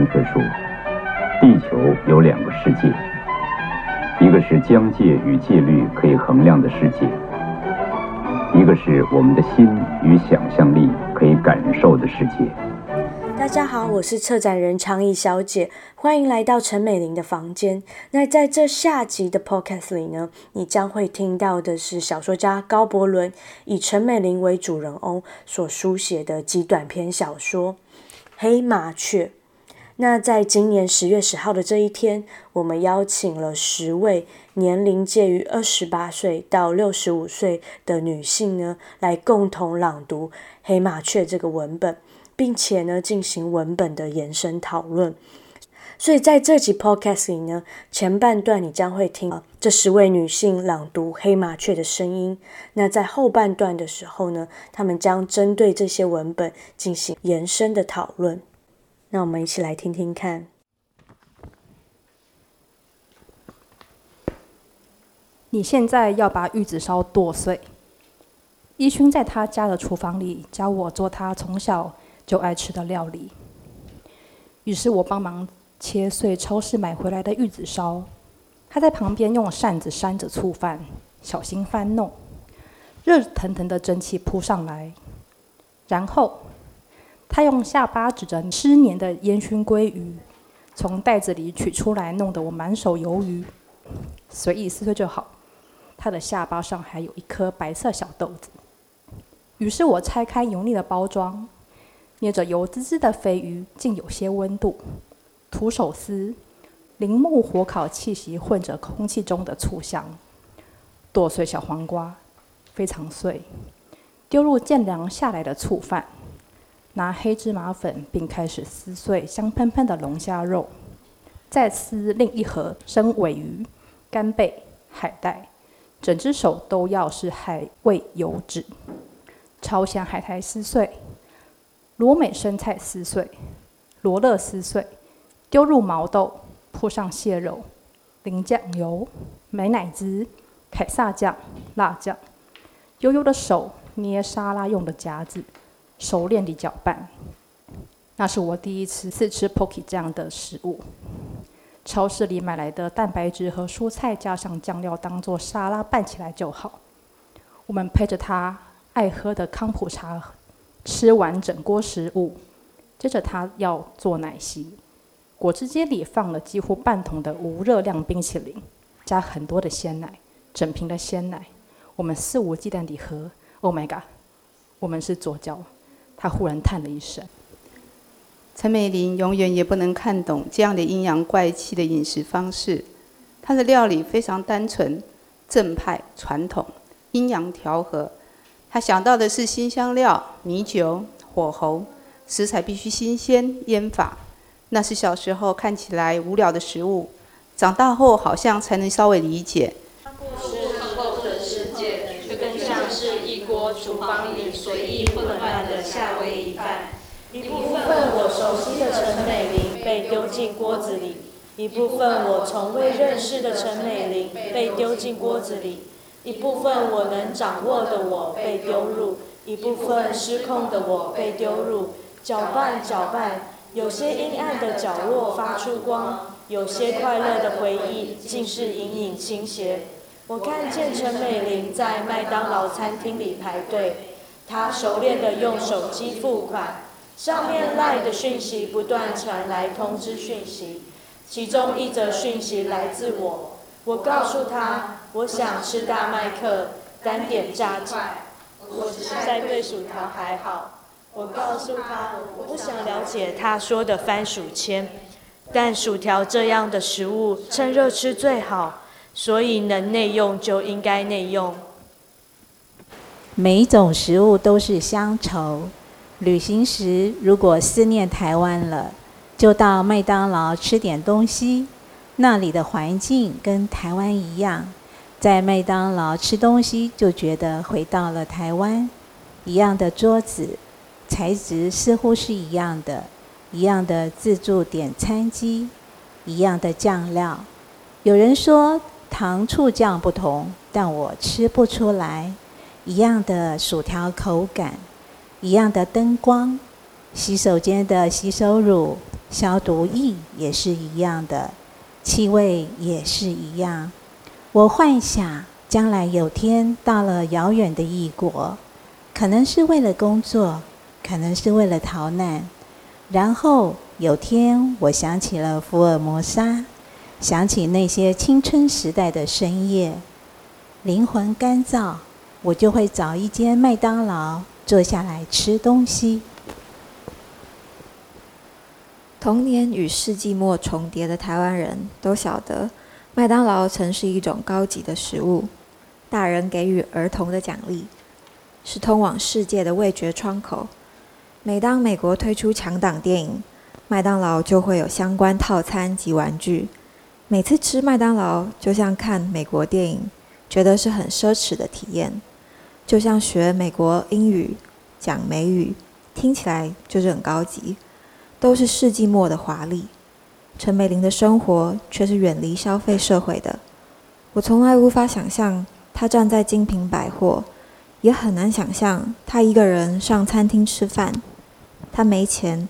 潘克说，地球有两个世界，一个是疆界与戒律可以衡量的世界，一个是我们的心与想象力可以感受的世界。大家好，我是策展人长怡小姐，欢迎来到陈美玲的房间。那在这下集的 podcast 里呢，你将会听到的是小说家高伯伦以陈美玲为主人翁所书写的极短篇小说《黑麻雀》。那在今年十月十号的这一天，我们邀请了十位年龄介于二十八岁到六十五岁的女性呢，来共同朗读《黑麻雀》这个文本。并且呢，进行文本的延伸讨论。所以在这集 podcast 里呢，前半段你将会听这十位女性朗读《黑麻雀》的声音。那在后半段的时候呢，她们将针对这些文本进行延伸的讨论。那我们一起来听听看。你现在要把玉子烧剁碎。依薰在他家的厨房里教我做他从小。就爱吃的料理，于是我帮忙切碎超市买回来的玉子烧。他在旁边用扇子扇着醋饭，小心翻弄。热腾腾的蒸汽扑上来，然后他用下巴指着湿黏的烟熏鲑鱼，从袋子里取出来，弄得我满手鱿鱼。随意撕碎就好。他的下巴上还有一颗白色小豆子。于是我拆开油腻的包装。捏着油滋滋的肥鱼，竟有些温度。徒手撕，铃木火烤气息混着空气中的醋香。剁碎小黄瓜，非常碎，丢入渐凉下来的醋饭。拿黑芝麻粉，并开始撕碎香喷喷的龙虾肉。再撕另一盒生鮪鱼、干贝、海带，整只手都要是海味油脂。朝鲜海苔撕碎。罗美生菜撕碎，罗勒撕碎，丢入毛豆，铺上蟹肉，淋酱油、美乃滋、凯撒酱、辣酱，悠悠的手捏沙拉用的夹子，熟练地搅拌。那是我第一次吃 Pocky 这样的食物。超市里买来的蛋白质和蔬菜，加上酱料当做沙拉拌起来就好。我们配着他爱喝的康普茶。吃完整锅食物，接着他要做奶昔。果汁机里放了几乎半桶的无热量冰淇淋，加很多的鲜奶，整瓶的鲜奶。我们肆无忌惮地喝。Oh my god！我们是左脚。他忽然叹了一声。陈美玲永远也不能看懂这样的阴阳怪气的饮食方式。她的料理非常单纯、正派、传统，阴阳调和。他想到的是新香料、米酒、火候，食材必须新鲜，腌法。那是小时候看起来无聊的食物，长大后好像才能稍微理解。是后的世界，却更像是一锅厨房里随意混乱的夏威夷饭。一部分我熟悉的陈美玲被丢进锅子里，一部分我从未认识的陈美玲被丢进锅子里。一部分我能掌握的我被丢入，一部分失控的我被丢入。搅拌搅拌，有些阴暗的角落发出光，有些快乐的回忆竟是隐隐倾斜。我看见陈美玲在麦当劳餐厅里排队，她熟练地用手机付款，上面来的讯息不断传来通知讯息，其中一则讯息来自我，我告诉她。我想吃大麦克，单点炸鸡。我实在对薯条还好。我告诉他，我不想了解他说的番薯签，但薯条这样的食物趁热吃最好，所以能内用就应该内用。每一种食物都是乡愁。旅行时如果思念台湾了，就到麦当劳吃点东西，那里的环境跟台湾一样。在麦当劳吃东西，就觉得回到了台湾。一样的桌子，材质似乎是一样的，一样的自助点餐机，一样的酱料。有人说糖醋酱不同，但我吃不出来。一样的薯条口感，一样的灯光，洗手间的洗手乳，消毒液也是一样的，气味也是一样。我幻想将来有天到了遥远的异国，可能是为了工作，可能是为了逃难，然后有天我想起了福尔摩沙，想起那些青春时代的深夜，灵魂干燥，我就会找一间麦当劳坐下来吃东西。童年与世纪末重叠的台湾人都晓得，麦当劳曾是一种高级的食物，大人给予儿童的奖励，是通往世界的味觉窗口。每当美国推出强档电影，麦当劳就会有相关套餐及玩具。每次吃麦当劳，就像看美国电影，觉得是很奢侈的体验，就像学美国英语、讲美语，听起来就是很高级。都是世纪末的华丽，陈美玲的生活却是远离消费社会的。我从来无法想象她站在精品百货，也很难想象她一个人上餐厅吃饭。她没钱，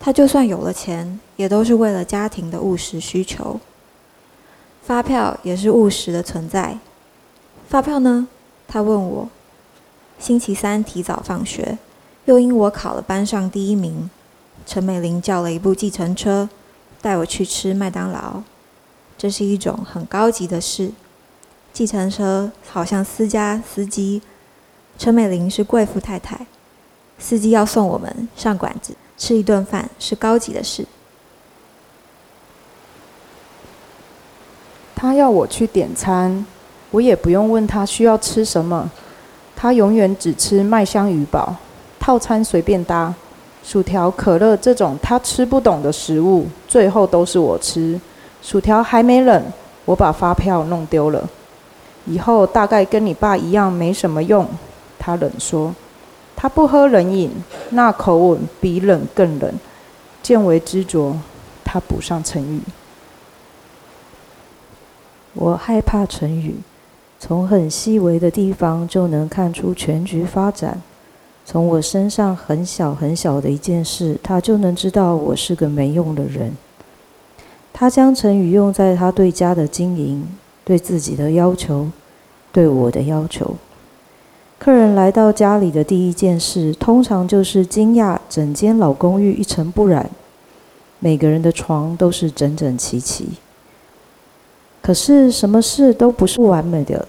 她就算有了钱，也都是为了家庭的务实需求。发票也是务实的存在。发票呢？他问我。星期三提早放学，又因我考了班上第一名。陈美玲叫了一部计程车，带我去吃麦当劳。这是一种很高级的事。计程车好像私家司机，陈美玲是贵妇太太，司机要送我们上馆子吃一顿饭，是高级的事。他要我去点餐，我也不用问他需要吃什么，他永远只吃麦香鱼堡，套餐随便搭。薯条、可乐这种他吃不懂的食物，最后都是我吃。薯条还没冷，我把发票弄丢了。以后大概跟你爸一样没什么用。他冷说，他不喝冷饮，那口吻比冷更冷。见微知著，他补上成语。我害怕成语，从很细微的地方就能看出全局发展。从我身上很小很小的一件事，他就能知道我是个没用的人。他将成语用在他对家的经营、对自己的要求、对我的要求。客人来到家里的第一件事，通常就是惊讶整间老公寓一尘不染，每个人的床都是整整齐齐。可是什么事都不是完美的，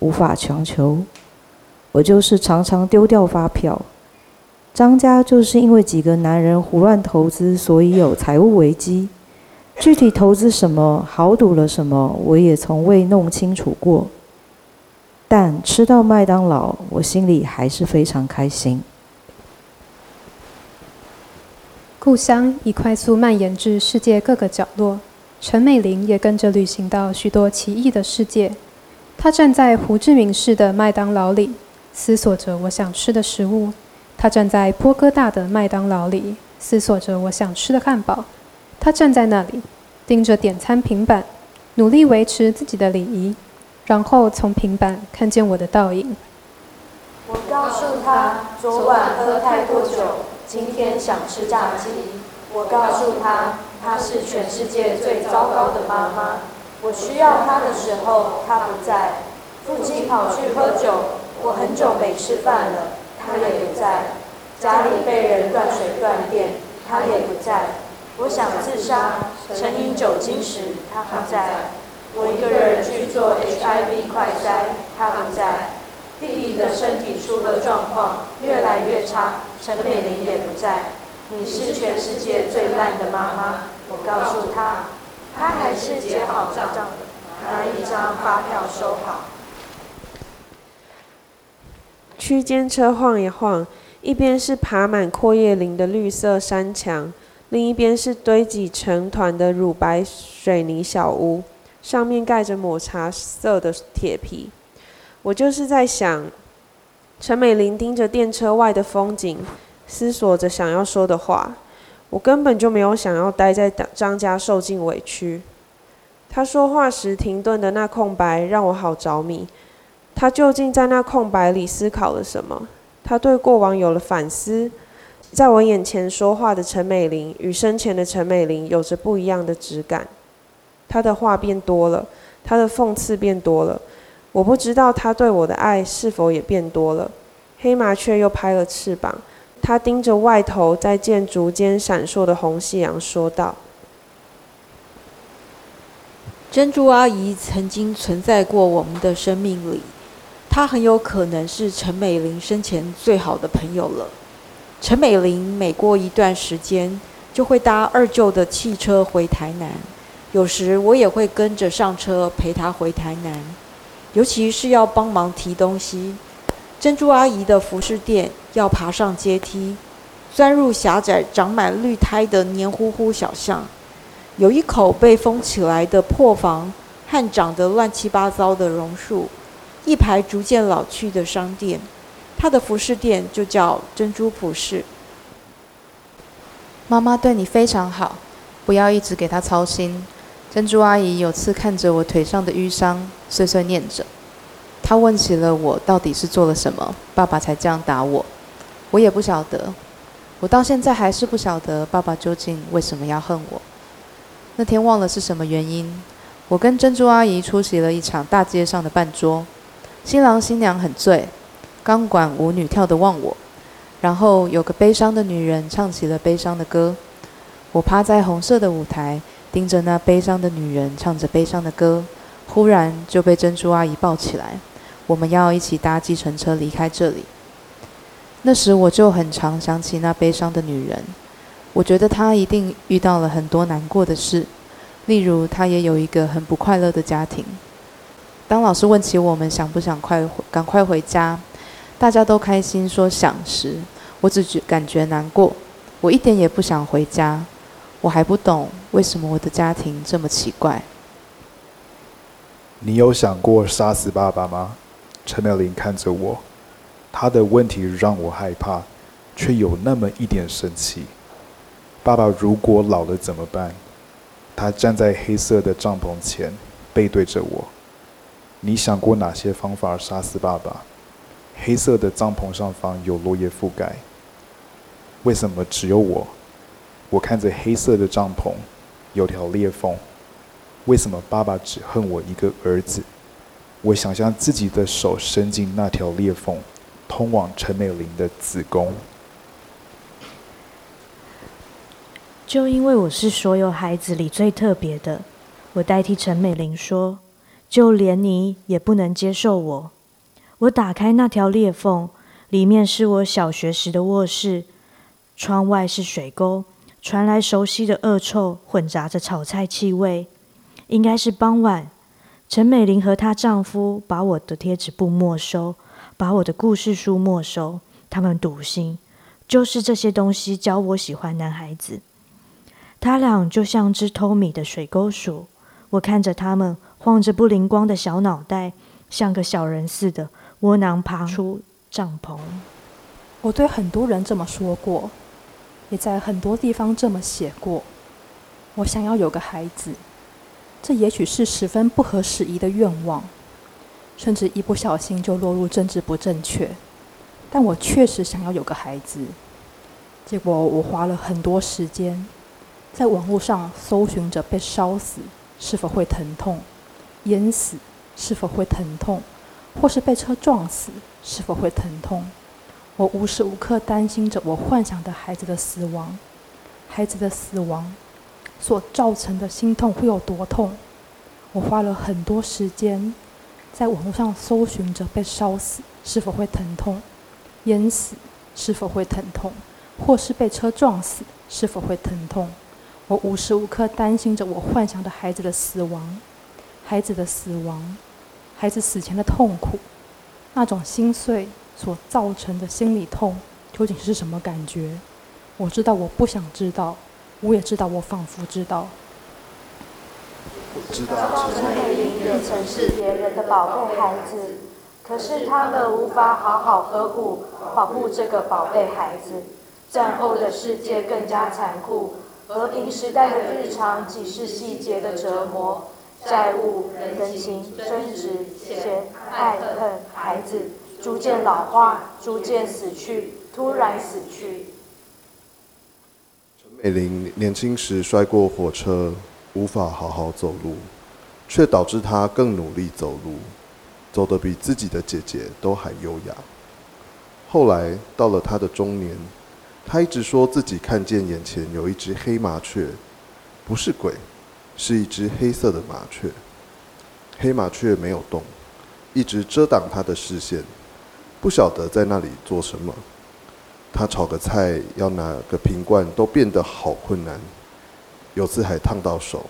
无法强求。我就是常常丢掉发票。张家就是因为几个男人胡乱投资，所以有财务危机。具体投资什么，豪赌了什么，我也从未弄清楚过。但吃到麦当劳，我心里还是非常开心。故乡已快速蔓延至世界各个角落，陈美玲也跟着旅行到许多奇异的世界。她站在胡志明市的麦当劳里。思索着我想吃的食物，她站在波哥大的麦当劳里，思索着我想吃的汉堡。她站在那里，盯着点餐平板，努力维持自己的礼仪，然后从平板看见我的倒影。我告诉他，昨晚喝太多酒，今天想吃炸鸡。我告诉他，他是全世界最糟糕的妈妈。我需要他的时候，他不在。父亲跑去喝酒。我很久没吃饭了，他也不在。家里被人断水断电，他也不在。我想自杀，沉饮酒精时，他不在。我一个人去做 HIV 快筛，他不在。弟弟的身体出了状况，越来越差，陈美玲也不在。你是全世界最烂的妈妈，我告诉他，他还是结好账的，拿一张发票收好。区间车晃一晃，一边是爬满阔叶林的绿色山墙，另一边是堆积成团的乳白水泥小屋，上面盖着抹茶色的铁皮。我就是在想，陈美玲盯着电车外的风景，思索着想要说的话。我根本就没有想要待在张家受尽委屈。他说话时停顿的那空白，让我好着迷。他究竟在那空白里思考了什么？他对过往有了反思，在我眼前说话的陈美玲与生前的陈美玲有着不一样的质感。他的话变多了，他的讽刺变多了。我不知道他对我的爱是否也变多了。黑麻雀又拍了翅膀，他盯着外头在建筑间闪烁的红夕阳说道：“珍珠阿姨曾经存在过我们的生命里，她很有可能是陈美玲生前最好的朋友了。陈美玲每过一段时间就会搭二舅的汽车回台南，有时我也会跟着上车陪她回台南，尤其是要帮忙提东西。”珍珠阿姨的服饰店要爬上阶梯，钻入狭窄、长满绿苔的黏糊糊小巷，有一口被封起来的破房和长得乱七八糟的榕树，一排逐渐老去的商店。她的服饰店就叫珍珠服饰。妈妈对你非常好，不要一直给她操心。珍珠阿姨有次看着我腿上的淤伤，碎碎念着。他问起了我到底是做了什么，爸爸才这样打我。我也不晓得，我到现在还是不晓得爸爸究竟为什么要恨我。那天忘了是什么原因，我跟珍珠阿姨出席了一场大街上的办桌，新郎新娘很醉，钢管舞女跳得忘我，然后有个悲伤的女人唱起了悲伤的歌。我趴在红色的舞台，盯着那悲伤的女人唱着悲伤的歌，忽然就被珍珠阿姨抱起来。我们要一起搭计程车离开这里。那时我就很常想起那悲伤的女人，我觉得她一定遇到了很多难过的事，例如她也有一个很不快乐的家庭。当老师问起我们想不想快赶快回家，大家都开心说想时，我只觉感觉难过，我一点也不想回家。我还不懂为什么我的家庭这么奇怪。你有想过杀死爸爸吗？陈美玲看着我，她的问题让我害怕，却有那么一点生气。爸爸如果老了怎么办？他站在黑色的帐篷前，背对着我。你想过哪些方法杀死爸爸？黑色的帐篷上方有落叶覆盖。为什么只有我？我看着黑色的帐篷，有条裂缝。为什么爸爸只恨我一个儿子？我想象自己的手伸进那条裂缝，通往陈美玲的子宫。就因为我是所有孩子里最特别的，我代替陈美玲说，就连你也不能接受我。我打开那条裂缝，里面是我小学时的卧室，窗外是水沟，传来熟悉的恶臭，混杂着炒菜气味。应该是傍晚。陈美玲和她丈夫把我的贴纸簿没收，把我的故事书没收。他们笃心，就是这些东西教我喜欢男孩子。他俩就像只偷米的水沟鼠，我看着他们晃着不灵光的小脑袋，像个小人似的窝囊爬出帐篷。我对很多人这么说过，也在很多地方这么写过。我想要有个孩子。这也许是十分不合时宜的愿望，甚至一不小心就落入政治不正确。但我确实想要有个孩子。结果我花了很多时间，在网络上搜寻着被烧死是否会疼痛，淹死是否会疼痛，或是被车撞死是否会疼痛。我无时无刻担心着我幻想的孩子的死亡，孩子的死亡。所造成的心痛会有多痛？我花了很多时间在网络上搜寻着被烧死是否会疼痛，淹死是否会疼痛，或是被车撞死是否会疼痛。我无时无刻担心着我幻想的孩子的死亡，孩子的死亡，孩子死前的痛苦，那种心碎所造成的心理痛究竟是什么感觉？我知道，我不想知道。我也知道，我仿佛知道。我知道陈美龄也曾是别人的宝贝孩子，可是他们无法好好呵护、保护这个宝贝孩子。战后的世界更加残酷，和平时代的日常几是细节的折磨，债务、人情、争执、嫌、爱、恨，孩子逐渐老化，逐渐死去，突然死去。美玲年轻时摔过火车，无法好好走路，却导致她更努力走路，走得比自己的姐姐都还优雅。后来到了她的中年，她一直说自己看见眼前有一只黑麻雀，不是鬼，是一只黑色的麻雀。黑麻雀没有动，一直遮挡她的视线，不晓得在那里做什么。他炒个菜要拿个瓶罐都变得好困难，有次还烫到手。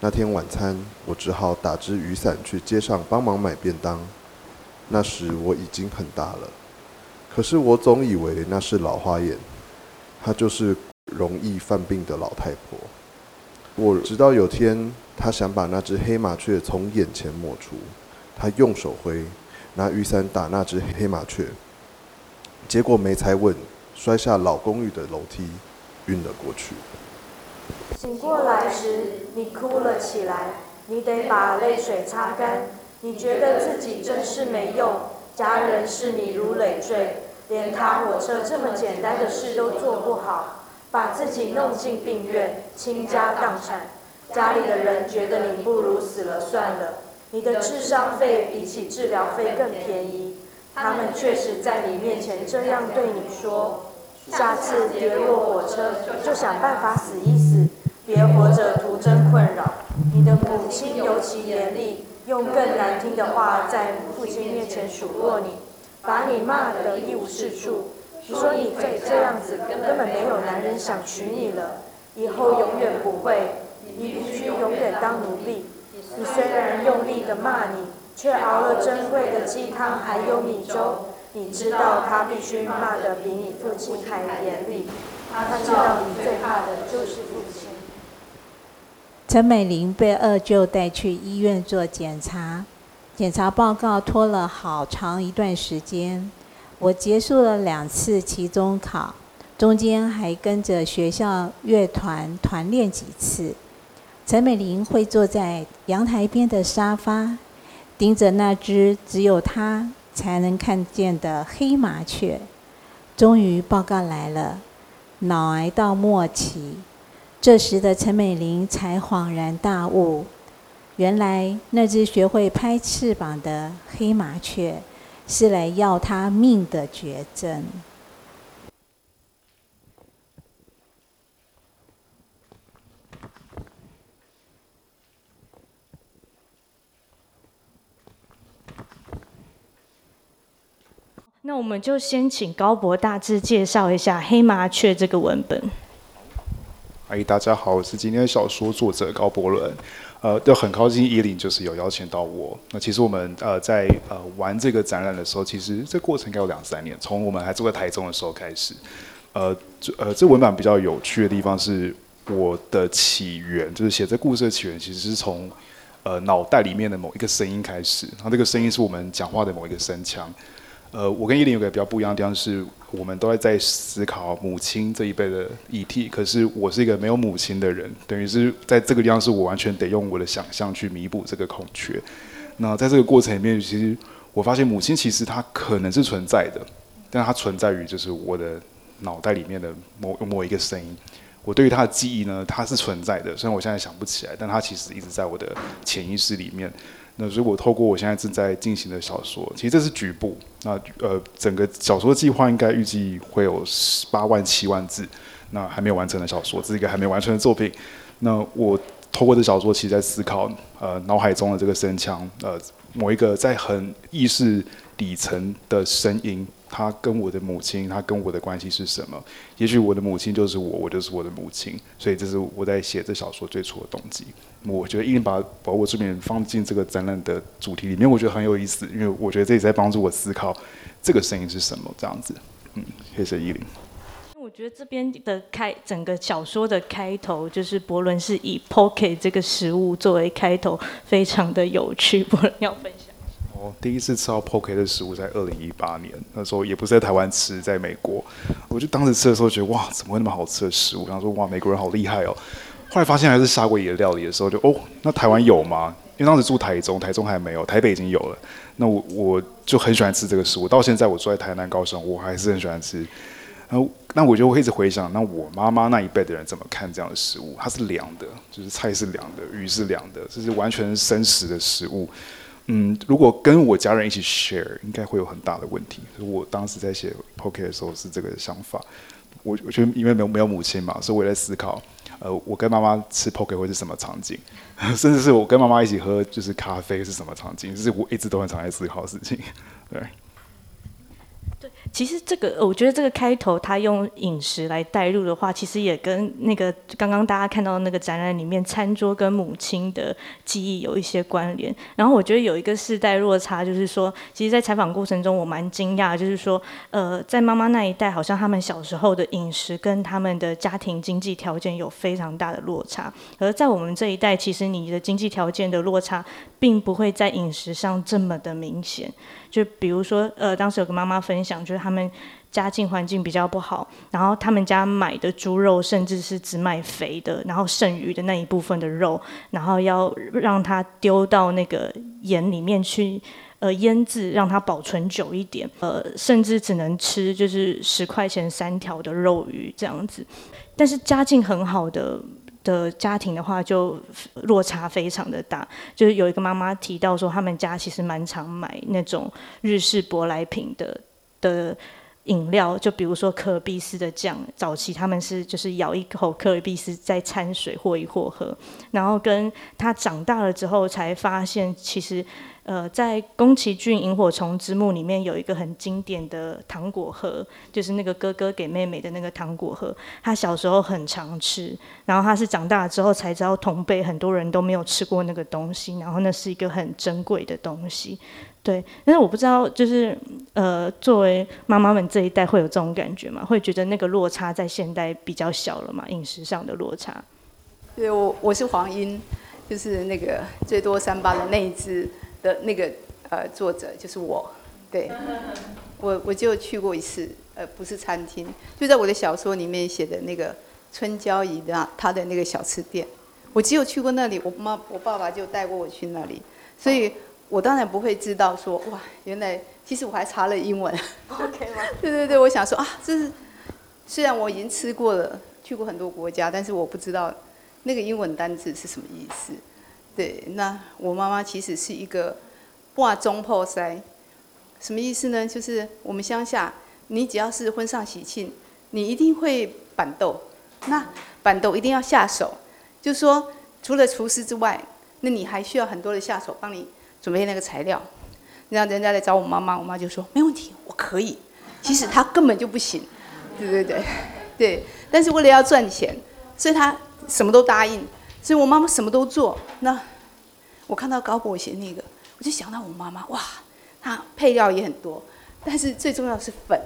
那天晚餐我只好打支雨伞去街上帮忙买便当。那时我已经很大了，可是我总以为那是老花眼，她就是容易犯病的老太婆。我直到有天，她想把那只黑麻雀从眼前抹除，她用手挥，拿雨伞打那只黑麻雀。结果没踩稳，摔下老公寓的楼梯，晕了过去。醒过来时，你哭了起来，你得把泪水擦干。你觉得自己真是没用，家人视你如累赘，连搭火车这么简单的事都做不好，把自己弄进病院，倾家荡产。家里的人觉得你不如死了算了，你的智商费比起治疗费更便宜。他们确实在你面前这样对你说：下次跌落火车就想办法死一死，别活着徒增困扰。你的母亲尤其严厉，用更难听的话在父亲面前数落你，把你骂得一无是处。你说你再这样子根本没有男人想娶你了，以后永远不会，你必须永远当奴隶。你虽然用力的骂你。却熬了珍贵的鸡汤，还有米粥。你知道他必须骂得比你父亲还严厉。他知道你最怕的就是父亲。陈美玲被二舅带去医院做检查，检查报告拖了好长一段时间。我结束了两次期中考，中间还跟着学校乐团团练几次。陈美玲会坐在阳台边的沙发。盯着那只只有他才能看见的黑麻雀，终于报告来了，脑癌到末期。这时的陈美玲才恍然大悟，原来那只学会拍翅膀的黑麻雀，是来要她命的绝症。那我们就先请高博大致介绍一下《黑麻雀》这个文本。嗨，大家好，我是今天的小说作者高博伦。呃，就很高兴依琳就是有邀请到我。那其实我们呃在呃玩这个展览的时候，其实这过程应该有两三年，从我们还住在台中的时候开始。呃，这呃这文本比较有趣的地方是，我的起源就是写这故事的起源，其实是从呃脑袋里面的某一个声音开始。然后这个声音是我们讲话的某一个声腔。呃，我跟依琳有个比较不一样的地方是，我们都在在思考母亲这一辈的议题。可是我是一个没有母亲的人，等于是在这个地方是我完全得用我的想象去弥补这个空缺。那在这个过程里面，其实我发现母亲其实她可能是存在的，但她存在于就是我的脑袋里面的某某一个声音。我对于她的记忆呢，她是存在的，虽然我现在想不起来，但她其实一直在我的潜意识里面。那如果透过我现在正在进行的小说，其实这是局部。那呃，整个小说计划应该预计会有十八万七万字，那还没有完成的小说，这是一个还没完成的作品。那我透过这小说，其实在思考呃脑海中的这个声腔，呃某一个在很意识底层的声音。他跟我的母亲，他跟我的关系是什么？也许我的母亲就是我，我就是我的母亲。所以这是我在写这小说最初的动机。我觉得一定把把我这边放进这个展览的主题里面，我觉得很有意思，因为我觉得这也在帮助我思考这个声音是什么这样子。嗯，谢谢依琳。我觉得这边的开整个小说的开头，就是伯伦是以 pocket 这个食物作为开头，非常的有趣。博伦要分享。我第一次吃到 Poke 的食物在二零一八年，那时候也不是在台湾吃，在美国。我就当时吃的时候觉得哇，怎么会那么好吃的食物？然后说哇，美国人好厉害哦。后来发现还是夏威夷的料理的时候就，就哦，那台湾有吗？因为当时住台中，台中还没有，台北已经有了。那我我就很喜欢吃这个食物，到现在我住在台南高雄，我还是很喜欢吃。然后那我就会一直回想，那我妈妈那一辈的人怎么看这样的食物？它是凉的，就是菜是凉的，鱼是凉的，这是完全生食的食物。嗯，如果跟我家人一起 share，应该会有很大的问题。所以我当时在写 Poke 的时候是这个想法。我我觉得因为没有没有母亲嘛，所以我在思考，呃，我跟妈妈吃 Poke 会是什么场景，甚至是我跟妈妈一起喝就是咖啡是什么场景，这是我一直都很常在思考的事情，对。其实这个，我觉得这个开头他用饮食来带入的话，其实也跟那个刚刚大家看到的那个展览里面餐桌跟母亲的记忆有一些关联。然后我觉得有一个世代落差，就是说，其实，在采访过程中我蛮惊讶，就是说，呃，在妈妈那一代，好像他们小时候的饮食跟他们的家庭经济条件有非常大的落差。而在我们这一代，其实你的经济条件的落差，并不会在饮食上这么的明显。就比如说，呃，当时有个妈妈分享，就是他们家境环境比较不好，然后他们家买的猪肉甚至是只买肥的，然后剩余的那一部分的肉，然后要让它丢到那个盐里面去，呃，腌制，让它保存久一点，呃，甚至只能吃就是十块钱三条的肉鱼这样子。但是家境很好的。的家庭的话，就落差非常的大。就是有一个妈妈提到说，他们家其实蛮常买那种日式舶来品的的饮料，就比如说可尔必思的酱。早期他们是就是咬一口可尔必思，再掺水或一或喝。然后跟他长大了之后，才发现其实。呃，在宫崎骏《萤火虫之墓》里面有一个很经典的糖果盒，就是那个哥哥给妹妹的那个糖果盒。他小时候很常吃，然后他是长大之后才知道同辈很多人都没有吃过那个东西，然后那是一个很珍贵的东西。对，但是我不知道，就是呃，作为妈妈们这一代会有这种感觉吗？会觉得那个落差在现代比较小了吗？饮食上的落差？对，我我是黄莺，就是那个最多三八的那一只。的那个呃作者就是我，对，我我就去过一次，呃不是餐厅，就在我的小说里面写的那个春娇姨的她的那个小吃店，我只有去过那里，我妈我爸爸就带过我去那里，所以我当然不会知道说哇原来其实我还查了英文，OK 吗？对对对，我想说啊这是虽然我已经吃过了，去过很多国家，但是我不知道那个英文单字是什么意思。对，那我妈妈其实是一个半总铺师，什么意思呢？就是我们乡下，你只要是婚丧喜庆，你一定会板豆，那板豆一定要下手，就是说除了厨师之外，那你还需要很多的下手帮你准备那个材料。然后人家来找我妈妈，我妈就说没问题，我可以。其实她根本就不行，对对对，对。但是为了要赚钱，所以她什么都答应。所以我妈妈什么都做。那我看到高博写那个，我就想到我妈妈，哇，她配料也很多，但是最重要是粉。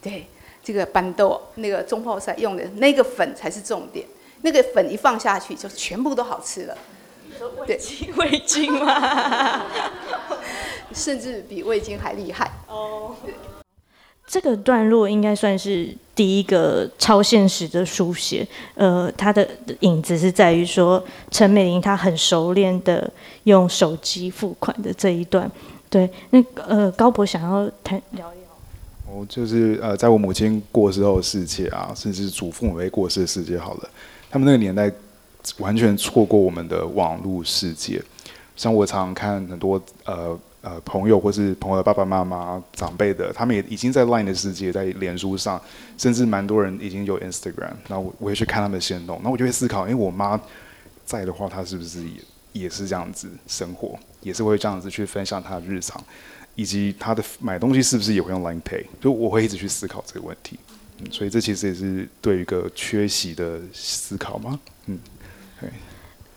对，这个办桌那个中泡菜用的那个粉才是重点，那个粉一放下去就全部都好吃了。对，味精吗？甚至比味精还厉害。哦。这个段落应该算是第一个超现实的书写，呃，它的影子是在于说陈美玲她很熟练的用手机付款的这一段。对，那呃高博想要谈聊一聊。哦，就是呃，在我母亲过世后的世界啊，甚至祖父母辈过世的世界，好了，他们那个年代完全错过我们的网络世界。像我常看很多呃。呃，朋友或是朋友的爸爸妈妈、长辈的，他们也已经在 Line 的世界，在脸书上，甚至蛮多人已经有 Instagram。那我我也去看他们的行动，那我就会思考，因为我妈在的话，她是不是也也是这样子生活，也是会这样子去分享她的日常，以及她的买东西是不是也会用 Line Pay？就我会一直去思考这个问题。嗯，所以这其实也是对一个缺席的思考吗。嗯，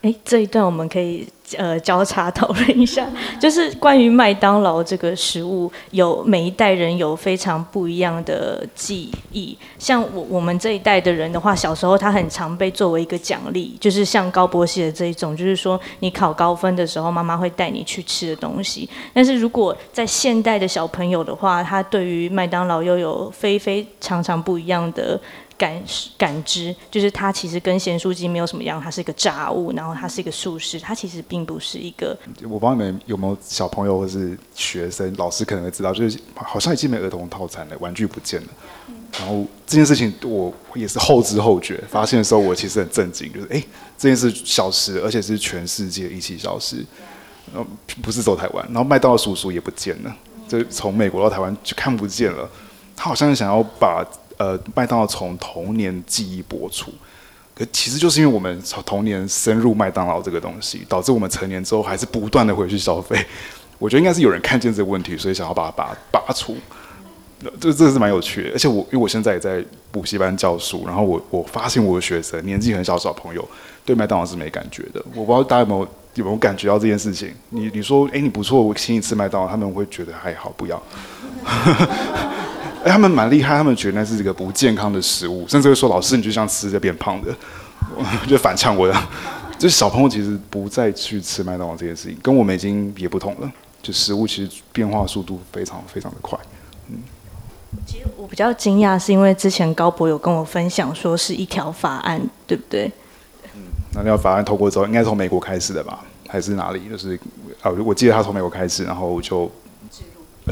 哎，这一段我们可以呃交叉讨论一下，就是关于麦当劳这个食物，有每一代人有非常不一样的记忆。像我我们这一代的人的话，小时候他很常被作为一个奖励，就是像高博写的这一种，就是说你考高分的时候，妈妈会带你去吃的东西。但是如果在现代的小朋友的话，他对于麦当劳又有非非常常不一样的。感感知就是它其实跟咸酥鸡没有什么样，它是一个炸物，然后它是一个素食，它其实并不是一个。我不知道你们有没有小朋友或是学生，老师可能会知道，就是好像已经没儿童套餐了，玩具不见了。然后这件事情我也是后知后觉，发现的时候我其实很震惊，就是哎，这件事消失，而且是全世界一起消失，然后不是走台湾，然后麦当劳叔叔也不见了，就从美国到台湾就看不见了。他好像想要把呃麦当劳从童年记忆播出，可其实就是因为我们从童年深入麦当劳这个东西，导致我们成年之后还是不断的回去消费。我觉得应该是有人看见这个问题，所以想要把它拔拔出。这这个是蛮有趣的，而且我因为我现在也在补习班教书，然后我我发现我的学生年纪很小小朋友对麦当劳是没感觉的，我不知道大家有没有有没有感觉到这件事情。你你说哎你不错，我请你吃麦当劳，他们会觉得还好，不要。哎，他们蛮厉害，他们觉得那是一个不健康的食物，甚至会说老师你就像吃着变胖的，就反呛我的。就是小朋友其实不再去吃麦当劳这件事情，跟我们已经也不同了，就食物其实变化速度非常非常的快，嗯。其实我比较惊讶，是因为之前高博有跟我分享，说是一条法案，对不对？嗯，那条法案通过之后，应该从美国开始的吧？还是哪里？就是啊，我记得他从美国开始，然后就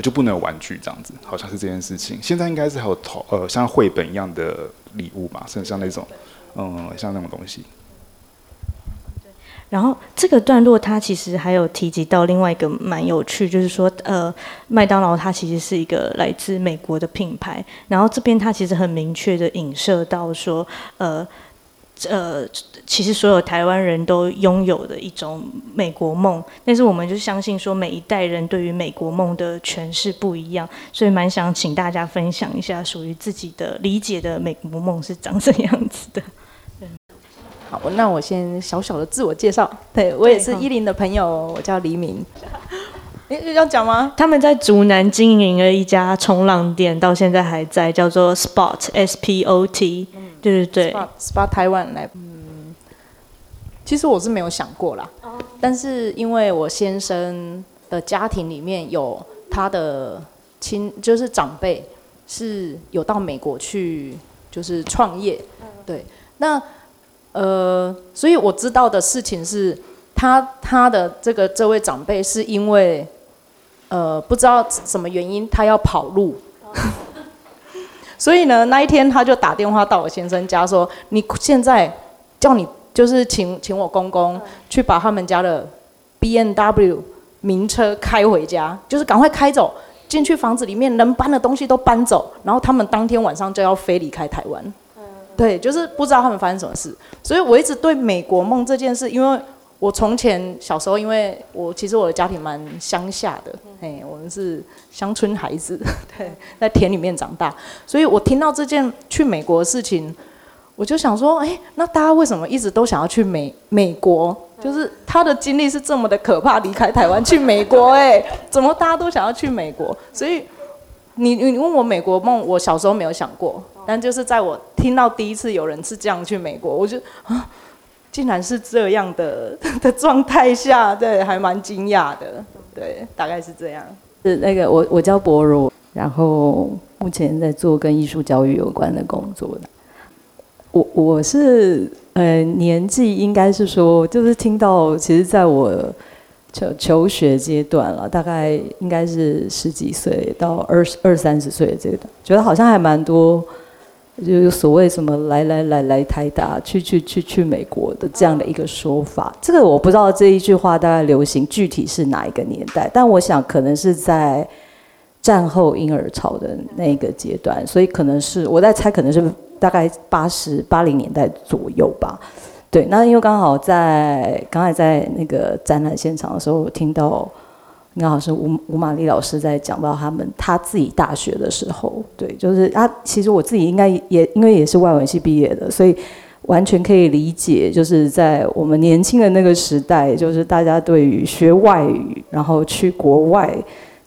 就不能有玩具这样子，好像是这件事情。现在应该是还有投呃像绘本一样的礼物吧，甚至像那种嗯像那种东西。然后这个段落，它其实还有提及到另外一个蛮有趣，就是说，呃，麦当劳它其实是一个来自美国的品牌。然后这边它其实很明确的影射到说，呃，呃，其实所有台湾人都拥有的一种美国梦。但是我们就相信说，每一代人对于美国梦的诠释不一样，所以蛮想请大家分享一下属于自己的理解的美国梦是长什么样子的。好，那我先小小的自我介绍。对，我也是依林的朋友，我叫黎明。诶，要讲吗？他们在竹南经营了一家冲浪店，到现在还在，叫做 Spot S P O T。嗯，对对对。Spot 台湾来。嗯，其实我是没有想过啦。哦。但是因为我先生的家庭里面有他的亲，就是长辈是有到美国去，就是创业。嗯。对，那。呃，所以我知道的事情是，他他的这个这位长辈是因为，呃，不知道什么原因他要跑路，所以呢那一天他就打电话到我先生家说，你现在叫你就是请请我公公去把他们家的 B N W 名车开回家，就是赶快开走，进去房子里面能搬的东西都搬走，然后他们当天晚上就要飞离开台湾。对，就是不知道他们发生什么事，所以我一直对美国梦这件事，因为我从前小时候，因为我其实我的家庭蛮乡下的，哎，我们是乡村孩子，对，在田里面长大，所以我听到这件去美国的事情，我就想说，哎，那大家为什么一直都想要去美美国？就是他的经历是这么的可怕，离开台湾去美国，哎，怎么大家都想要去美国？所以你你问我美国梦，我小时候没有想过。但就是在我听到第一次有人是这样去美国，我就啊，竟然是这样的 的状态下，对，还蛮惊讶的，对，大概是这样。是那个我我叫博如，然后目前在做跟艺术教育有关的工作的。我我是呃年纪应该是说，就是听到其实在我求求学阶段了，大概应该是十几岁到二十二三十岁的这个，觉得好像还蛮多。就有所谓什么来来来来台大去去去去美国的这样的一个说法，这个我不知道这一句话大概流行具体是哪一个年代，但我想可能是在战后婴儿潮的那个阶段，所以可能是我在猜，可能是大概八十八零年代左右吧。对，那因为刚好在刚才在那个展览现场的时候，我听到。刚好是吴吴玛丽老师在讲到他们他自己大学的时候，对，就是他其实我自己应该也因为也是外文系毕业的，所以完全可以理解，就是在我们年轻的那个时代，就是大家对于学外语然后去国外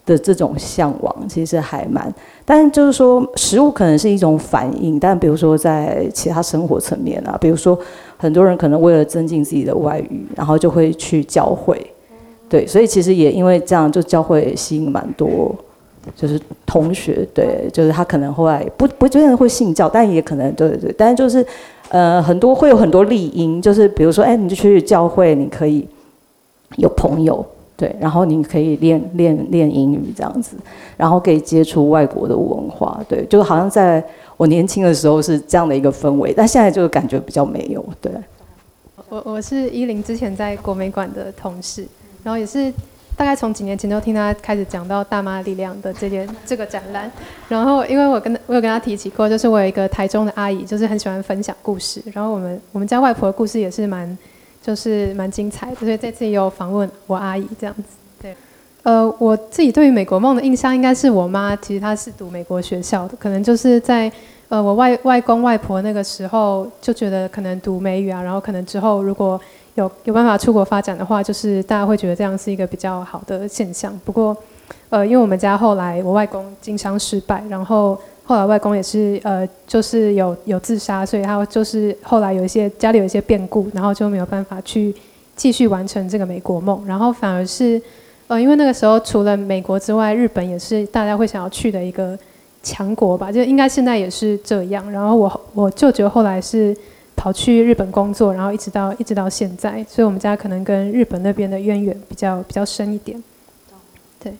的这种向往，其实还蛮，但就是说食物可能是一种反应，但比如说在其他生活层面啊，比如说很多人可能为了增进自己的外语，然后就会去教会。对，所以其实也因为这样，就教会吸引蛮多，就是同学，对，就是他可能后来不不真的会信教，但也可能对对对，但是就是呃很多会有很多利因，就是比如说哎，你就去教会，你可以有朋友，对，然后你可以练练练英语这样子，然后可以接触外国的文化，对，就好像在我年轻的时候是这样的一个氛围，但现在就感觉比较没有，对。我我是依林之前在国美馆的同事，然后也是大概从几年前就听他开始讲到大妈力量的这件这个展览，然后因为我跟我有跟他提起过，就是我有一个台中的阿姨，就是很喜欢分享故事，然后我们我们家外婆的故事也是蛮。就是蛮精彩的，所以这次也有访问我阿姨这样子。对，呃，我自己对于美国梦的印象，应该是我妈其实她是读美国学校的，可能就是在呃我外外公外婆那个时候就觉得可能读美语啊，然后可能之后如果有有办法出国发展的话，就是大家会觉得这样是一个比较好的现象。不过，呃，因为我们家后来我外公经商失败，然后。后来外公也是呃，就是有有自杀，所以他就是后来有一些家里有一些变故，然后就没有办法去继续完成这个美国梦，然后反而是呃，因为那个时候除了美国之外，日本也是大家会想要去的一个强国吧，就应该现在也是这样。然后我我舅舅后来是跑去日本工作，然后一直到一直到现在，所以我们家可能跟日本那边的渊源比较比较深一点。对，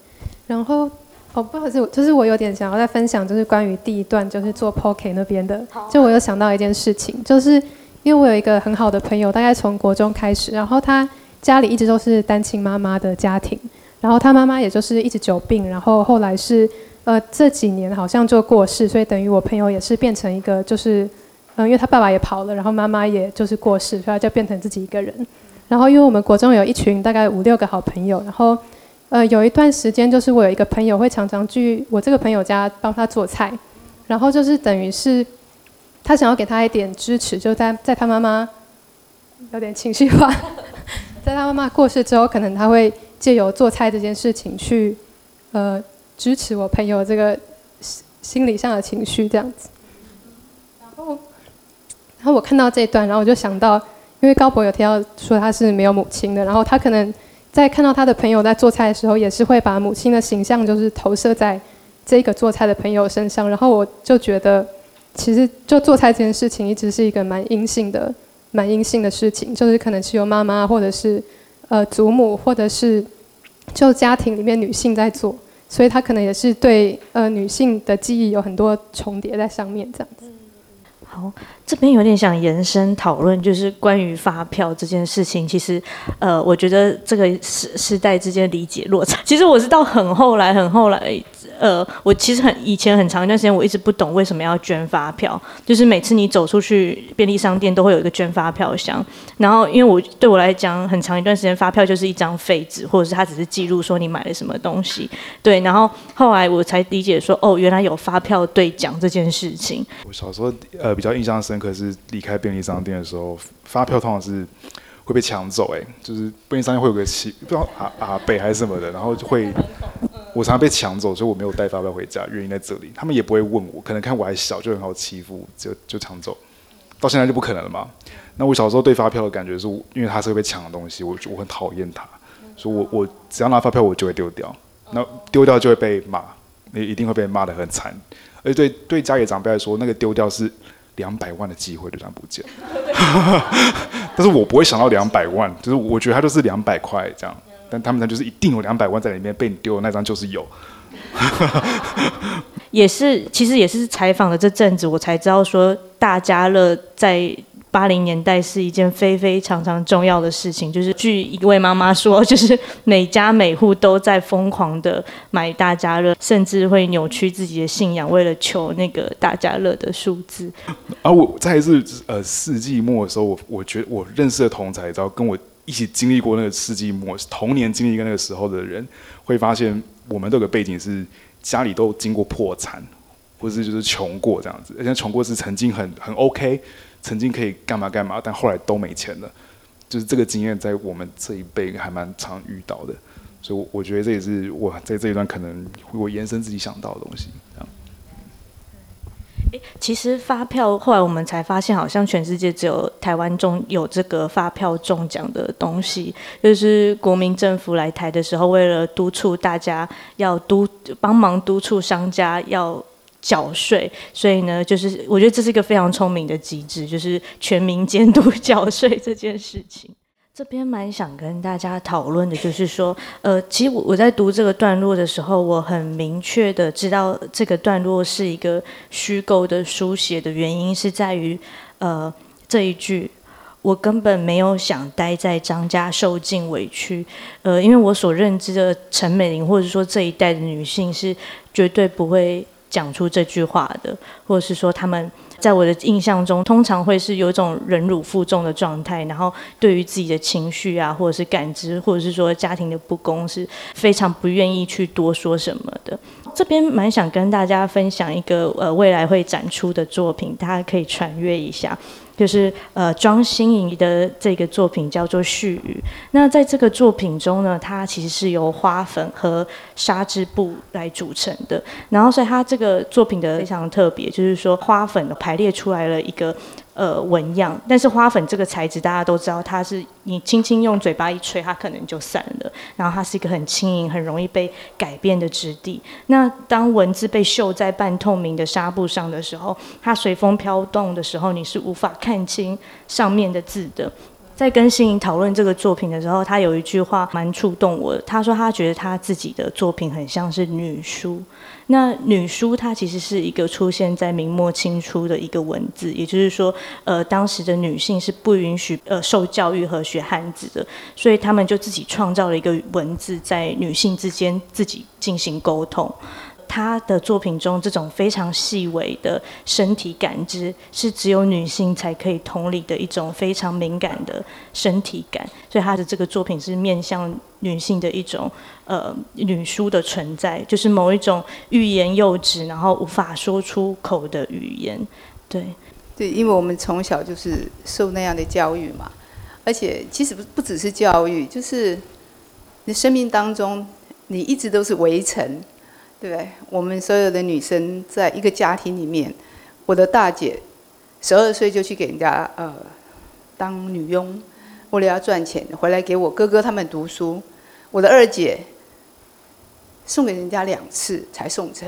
然后。哦，不好意思，就是我有点想要再分享，就是关于第一段，就是做 POK 那边的。就我有想到一件事情，就是因为我有一个很好的朋友，大概从国中开始，然后他家里一直都是单亲妈妈的家庭，然后他妈妈也就是一直久病，然后后来是呃这几年好像就过世，所以等于我朋友也是变成一个就是嗯，因为他爸爸也跑了，然后妈妈也就是过世，所以他就变成自己一个人。然后因为我们国中有一群大概五六个好朋友，然后。呃，有一段时间，就是我有一个朋友会常常去我这个朋友家帮他做菜，然后就是等于是他想要给他一点支持，就在在他妈妈有点情绪化，在他妈妈过世之后，可能他会借由做菜这件事情去呃支持我朋友这个心心理上的情绪这样子。然后，我看到这一段，然后我就想到，因为高博有提到说他是没有母亲的，然后他可能。在看到他的朋友在做菜的时候，也是会把母亲的形象就是投射在这个做菜的朋友身上。然后我就觉得，其实就做菜这件事情一直是一个蛮阴性的、蛮阴性的事情，就是可能是由妈妈或者是呃祖母或者是就家庭里面女性在做，所以他可能也是对呃女性的记忆有很多重叠在上面这样子。好，这边有点想延伸讨论，就是关于发票这件事情。其实，呃，我觉得这个时时代之间理解落差，其实我是到很后来，很后来。呃，我其实很以前很长一段时间，我一直不懂为什么要捐发票。就是每次你走出去便利商店，都会有一个捐发票箱。然后，因为我对我来讲，很长一段时间发票就是一张废纸，或者是它只是记录说你买了什么东西。对，然后后来我才理解说，哦，原来有发票兑奖这件事情。我小时候呃比较印象深刻是离开便利商店的时候，发票通常是会被抢走，哎，就是便利商店会有个奇不知道阿阿北还是什么的，然后就会。我常常被抢走，所以我没有带发票回家，原因在这里。他们也不会问我，可能看我还小，就很好欺负，就就抢走。到现在就不可能了嘛。那我小时候对发票的感觉是，因为它是会被抢的东西，我我很讨厌它，所以我我只要拿发票，我就会丢掉。那丢掉就会被骂，你一定会被骂得很惨。而且对对家里长辈来说，那个丢掉是两百万的机会就这样不见。但是我不会想到两百万，就是我觉得它就是两百块这样。但他们呢，就是一定有两百万在里面，被你丢的那张就是有。也是，其实也是采访了这阵子，我才知道说，大家乐在八零年代是一件非非常常重要的事情。就是据一位妈妈说，就是每家每户都在疯狂的买大家乐，甚至会扭曲自己的信仰，为了求那个大家乐的数字。而、我在一次呃世纪末的时候，我我觉得我认识的同才，知道跟我。一起经历过那个世纪末，童年经历跟那个时候的人，会发现我们这个背景是家里都经过破产，或是就是穷过这样子。而且穷过是曾经很很 OK，曾经可以干嘛干嘛，但后来都没钱了。就是这个经验在我们这一辈还蛮常遇到的，所以我觉得这也是我在这一段可能我延伸自己想到的东西。这样。其实发票后来我们才发现，好像全世界只有台湾中有这个发票中奖的东西。就是国民政府来台的时候，为了督促大家要督帮忙督促商家要缴税，所以呢，就是我觉得这是一个非常聪明的机制，就是全民监督缴税这件事情。这边蛮想跟大家讨论的，就是说，呃，其实我我在读这个段落的时候，我很明确的知道这个段落是一个虚构的书写的原因是在于，呃，这一句，我根本没有想待在张家受尽委屈，呃，因为我所认知的陈美玲或者说这一代的女性是绝对不会讲出这句话的，或者是说他们。在我的印象中，通常会是有一种忍辱负重的状态，然后对于自己的情绪啊，或者是感知，或者是说家庭的不公，是非常不愿意去多说什么的。这边蛮想跟大家分享一个呃未来会展出的作品，大家可以传阅一下。就是呃庄心怡的这个作品叫做《絮语》。那在这个作品中呢，它其实是由花粉和纱织布来组成的。然后所以它这个作品的非常特别，就是说花粉排列出来了一个。呃，纹样，但是花粉这个材质大家都知道，它是你轻轻用嘴巴一吹，它可能就散了。然后它是一个很轻盈、很容易被改变的质地。那当文字被绣在半透明的纱布上的时候，它随风飘动的时候，你是无法看清上面的字的。在跟心怡讨论这个作品的时候，他有一句话蛮触动我的。他说他觉得他自己的作品很像是女书。那女书它其实是一个出现在明末清初的一个文字，也就是说，呃，当时的女性是不允许呃受教育和学汉字的，所以他们就自己创造了一个文字，在女性之间自己进行沟通。他的作品中，这种非常细微的身体感知，是只有女性才可以同理的一种非常敏感的身体感。所以他的这个作品是面向女性的一种呃女书的存在，就是某一种欲言又止，然后无法说出口的语言。对，对，因为我们从小就是受那样的教育嘛，而且其实不不只是教育，就是你生命当中你一直都是围城。对不对？我们所有的女生在一个家庭里面，我的大姐十二岁就去给人家呃当女佣，为了要赚钱，回来给我哥哥他们读书。我的二姐送给人家两次才送成，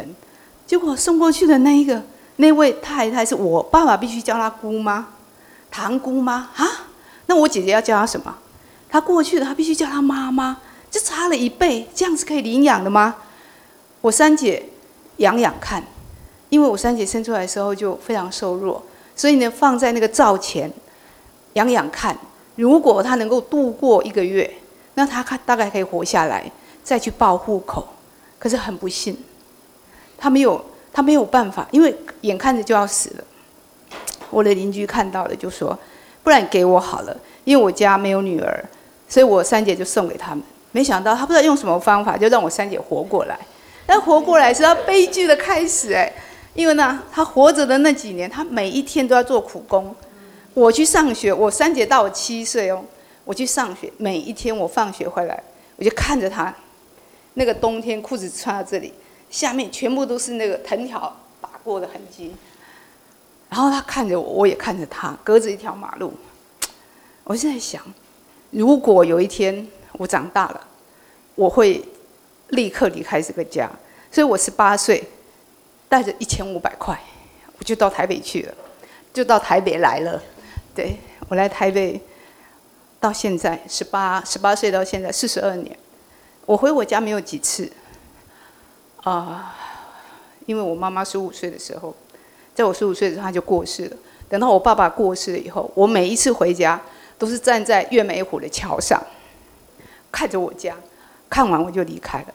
结果送过去的那一个那位太太是我爸爸必须叫她姑妈、堂姑妈啊？那我姐姐要叫她什么？她过去的她必须叫她妈妈，就差了一倍，这样子可以领养的吗？我三姐养养看，因为我三姐生出来的时候就非常瘦弱，所以呢，放在那个灶前养养看。如果她能够度过一个月，那她看大概可以活下来，再去报户口。可是很不幸，她没有，她没有办法，因为眼看着就要死了。我的邻居看到了就说：“不然给我好了，因为我家没有女儿，所以我三姐就送给他们。没想到她不知道用什么方法，就让我三姐活过来。”但活过来是他悲剧的开始哎，因为呢，他活着的那几年，他每一天都要做苦工。我去上学，我三姐大我七岁哦，我去上学，每一天我放学回来，我就看着他，那个冬天裤子穿到这里，下面全部都是那个藤条打过的痕迹。然后他看着我，我也看着他，隔着一条马路。我现在想，如果有一天我长大了，我会。立刻离开这个家，所以我十八岁，带着一千五百块，我就到台北去了，就到台北来了。对，我来台北，到现在十八十八岁到现在四十二年，我回我家没有几次，啊、因为我妈妈十五岁的时候，在我十五岁的时候她就过世了。等到我爸爸过世了以后，我每一次回家都是站在月眉湖的桥上，看着我家。看完我就离开了，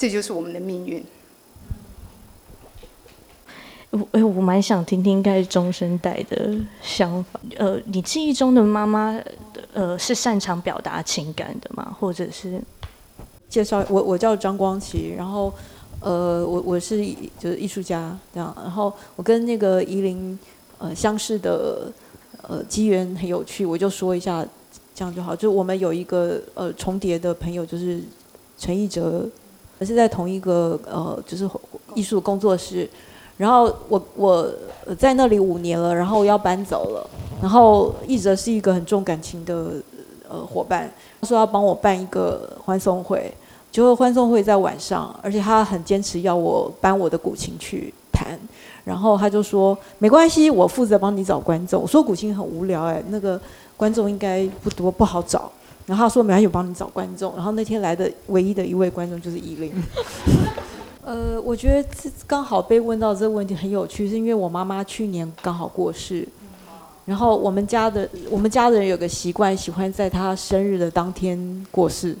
这就是我们的命运。哎，我蛮想听听看中生代的想法。呃，你记忆中的妈妈，呃，是擅长表达情感的吗？或者是介绍我？我叫张光琪，然后呃，我我是就是艺术家这样。然后我跟那个宜玲呃相识的呃机缘很有趣，我就说一下，这样就好。就我们有一个呃重叠的朋友，就是。陈奕哲，是在同一个呃，就是艺术工作室。然后我我在那里五年了，然后要搬走了。然后一哲是一个很重感情的呃伙伴，他说要帮我办一个欢送会，结果欢送会在晚上，而且他很坚持要我搬我的古琴去弹。然后他就说没关系，我负责帮你找观众。我说古琴很无聊哎，那个观众应该不多，不好找。然后他说没关系，我帮你找观众。然后那天来的唯一的一位观众就是依琳。呃，我觉得这刚好被问到这个问题很有趣，是因为我妈妈去年刚好过世，然后我们家的我们家的人有个习惯，喜欢在她生日的当天过世。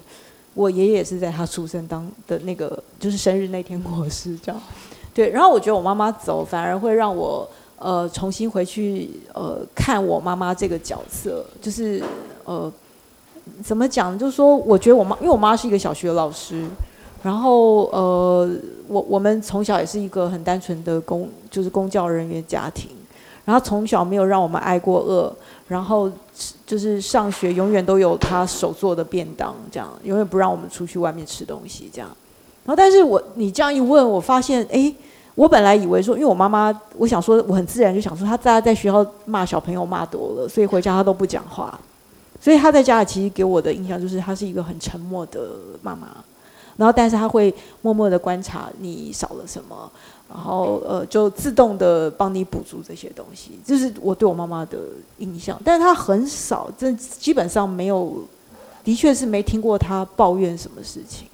我爷爷是在她出生当的那个就是生日那天过世，这样。对，然后我觉得我妈妈走，反而会让我呃重新回去呃看我妈妈这个角色，就是呃怎么讲？就是说，我觉得我妈，因为我妈是一个小学老师。然后呃，我我们从小也是一个很单纯的公，就是公教人员家庭。然后从小没有让我们挨过饿，然后就是上学永远都有她手做的便当，这样永远不让我们出去外面吃东西，这样。然后但是我你这样一问，我发现哎，我本来以为说，因为我妈妈，我想说我很自然就想说，她在在学校骂小朋友骂多了，所以回家她都不讲话，所以他在家里其实给我的印象就是他是一个很沉默的妈妈。然后，但是他会默默的观察你少了什么，然后呃，就自动的帮你补足这些东西。这是我对我妈妈的印象，但是他很少，这基本上没有，的确是没听过他抱怨什么事情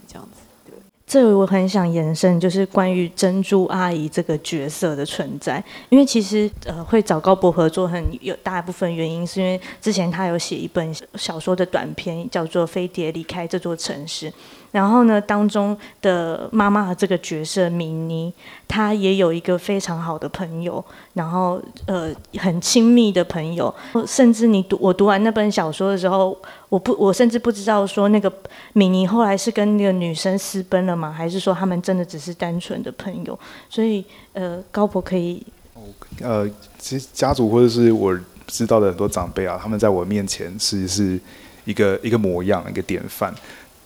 这。我很想延伸，就是关于珍珠阿姨这个角色的存在，因为其实呃会找高博合作很有大部分原因，是因为之前他有写一本小说的短篇，叫做《飞碟离开这座城市》。然后呢，当中的妈妈的这个角色米妮，她也有一个非常好的朋友，然后呃很亲密的朋友，甚至你读我读完那本小说的时候，我不我甚至不知道说那个米妮后来是跟那个女生私奔了吗？还是说他们真的只是单纯的朋友？所以呃，高博可以，呃，其实家族或者是我知道的很多长辈啊，他们在我面前其实是一个一个模样，一个典范。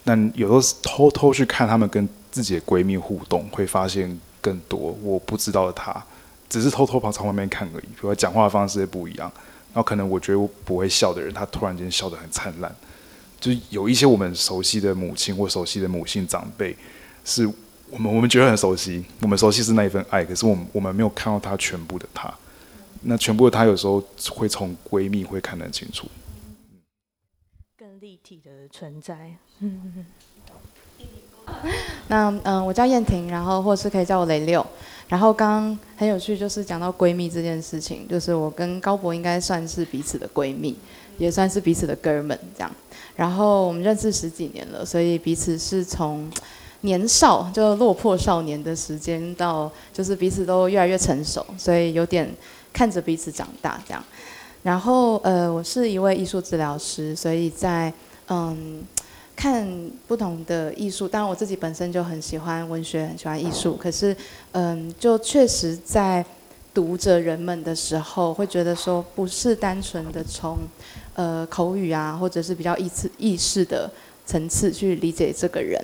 但有时候偷偷去看他们跟自己的闺蜜互动，会发现更多我不知道的她。只是偷偷跑从外面看而已。比如讲话的方式也不一样，然后可能我觉得我不会笑的人，他突然间笑得很灿烂。就是有一些我们熟悉的母亲或熟悉的母性长辈，是我们我们觉得很熟悉，我们熟悉是那一份爱，可是我们我们没有看到他全部的他。那全部的他有时候会从闺蜜会看得清楚。更立体的存在。那嗯、我叫燕婷，然后或是可以叫我雷六。然后刚刚很有趣，就是讲到闺蜜这件事情，就是我跟高博应该算是彼此的闺蜜，也算是彼此的哥们这样。然后我们认识十几年了，所以彼此是从年少就落魄少年的时间，到就是彼此都越来越成熟，所以有点看着彼此长大这样。然后，呃，我是一位艺术治疗师，所以在嗯看不同的艺术，当然我自己本身就很喜欢文学，很喜欢艺术。可是，嗯，就确实在读着人们的时候，会觉得说不是单纯的从呃口语啊，或者是比较意识意识的层次去理解这个人。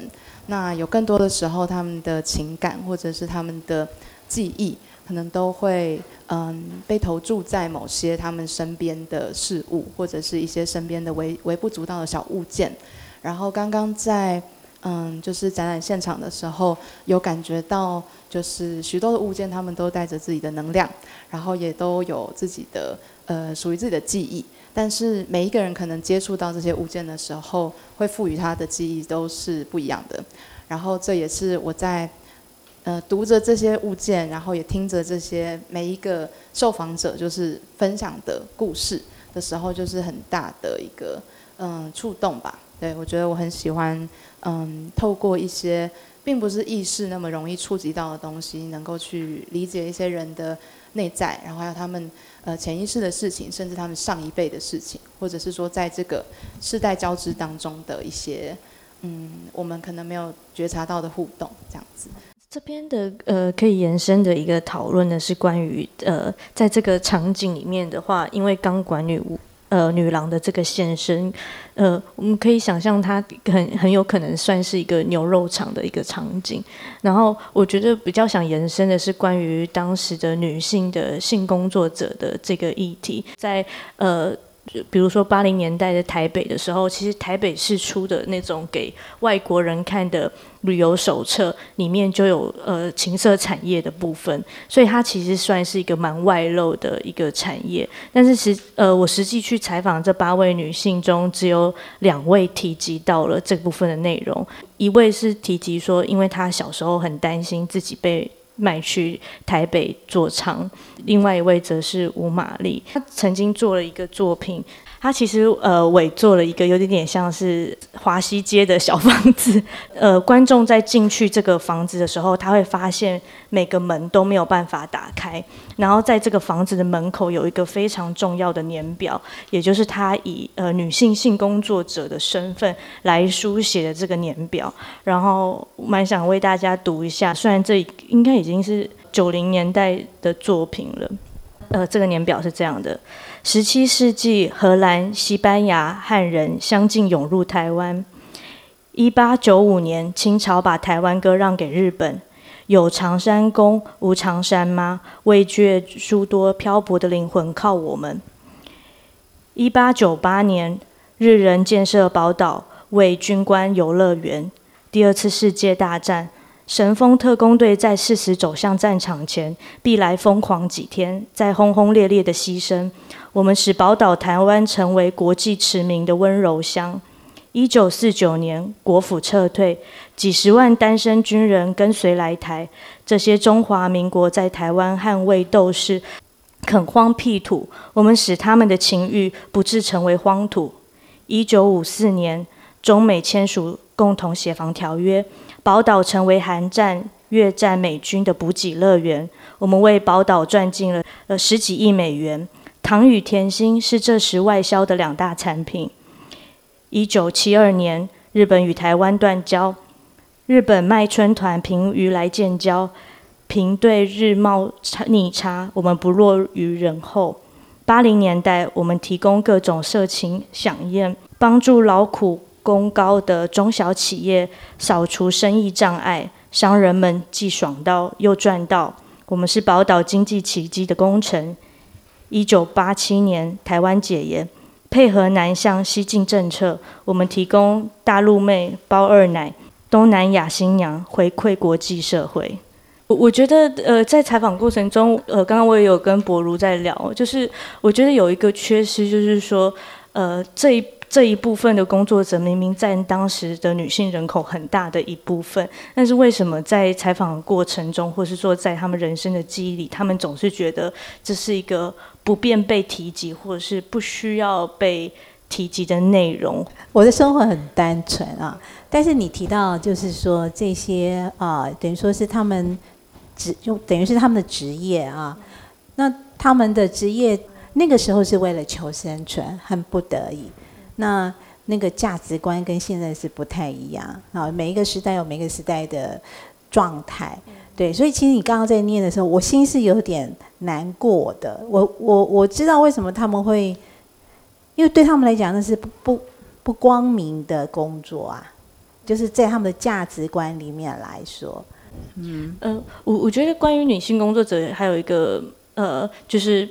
那有更多的时候，他们的情感或者是他们的记忆。可能都会嗯被投注在某些他们身边的事物，或者是一些身边的微微不足道的小物件。然后刚刚在嗯就是展览现场的时候，有感觉到就是许多的物件，他们都带着自己的能量，然后也都有自己的呃属于自己的记忆。但是每一个人可能接触到这些物件的时候，会赋予他的记忆都是不一样的。然后这也是我在。呃，读着这些物件，然后也听着这些每一个受访者就是分享的故事的时候，就是很大的一个嗯触动吧。对，我觉得我很喜欢嗯，透过一些并不是意识那么容易触及到的东西，能够去理解一些人的内在，然后还有他们呃潜意识的事情，甚至他们上一辈的事情，或者是说在这个世代交织当中的一些嗯，我们可能没有觉察到的互动，这样子。这边的呃，可以延伸的一个讨论呢，是关于呃，在这个场景里面的话，因为钢管女巫呃女郎的这个现身，呃，我们可以想象它很很有可能算是一个牛肉场的一个场景。然后我觉得比较想延伸的是关于当时的女性的性工作者的这个议题，在呃。比如说八零年代的台北的时候，其实台北市出的那种给外国人看的旅游手册里面就有呃情色产业的部分，所以它其实算是一个蛮外露的一个产业。但是实呃我实际去采访这八位女性中，只有两位提及到了这部分的内容，一位是提及说，因为她小时候很担心自己被。卖去台北做唱，另外一位则是吴玛丽，她曾经做了一个作品。他其实呃伪做了一个有点点像是华西街的小房子，呃观众在进去这个房子的时候，他会发现每个门都没有办法打开，然后在这个房子的门口有一个非常重要的年表，也就是他以呃女性性工作者的身份来书写的这个年表，然后蛮想为大家读一下，虽然这应该已经是九零年代的作品了，呃这个年表是这样的。十七世纪，荷兰、西班牙、汉人相继涌入台湾。一八九五年，清朝把台湾割让给日本。有长山公，无长山吗？畏惧诸多漂泊的灵魂靠我们。一八九八年，日人建设宝岛，为军官游乐园。第二次世界大战。神风特攻队在誓死走向战场前，必来疯狂几天，再轰轰烈烈的牺牲。我们使宝岛台湾成为国际驰名的温柔乡。一九四九年，国府撤退，几十万单身军人跟随来台。这些中华民国在台湾捍卫斗士，垦荒辟土，我们使他们的情欲不致成为荒土。一九五四年，中美签署共同协防条约。宝岛成为韩战、越战美军的补给乐园，我们为宝岛赚进了呃十几亿美元。糖与甜心是这时外销的两大产品。一九七二年，日本与台湾断交，日本卖春团平鱼来建交，凭对日贸逆差，我们不落于人后。八零年代，我们提供各种色情饗宴，帮助劳苦。功高的中小企业扫除生意障碍，商人们既爽到又赚到。我们是宝岛经济奇迹的功臣。一九八七年台湾解严，配合南向西进政策，我们提供大陆妹包二奶、东南亚新娘回馈国际社会。我我觉得呃，在采访过程中，呃，刚刚我也有跟博如在聊，就是我觉得有一个缺失，就是说呃这一。这一部分的工作者明明占当时的女性人口很大的一部分，但是为什么在采访过程中，或是说在他们人生的记忆里，他们总是觉得这是一个不便被提及，或者是不需要被提及的内容？我的生活很单纯啊，但是你提到就是说这些啊，等于说是他们职，就等于是他们的职业啊，那他们的职业那个时候是为了求生存，很不得已。那那个价值观跟现在是不太一样啊，每一个时代有每个时代的状态，对，所以其实你刚刚在念的时候，我心是有点难过的。我我我知道为什么他们会，因为对他们来讲那是不不不光明的工作啊，就是在他们的价值观里面来说，嗯呃，我我觉得关于女性工作者还有一个呃就是。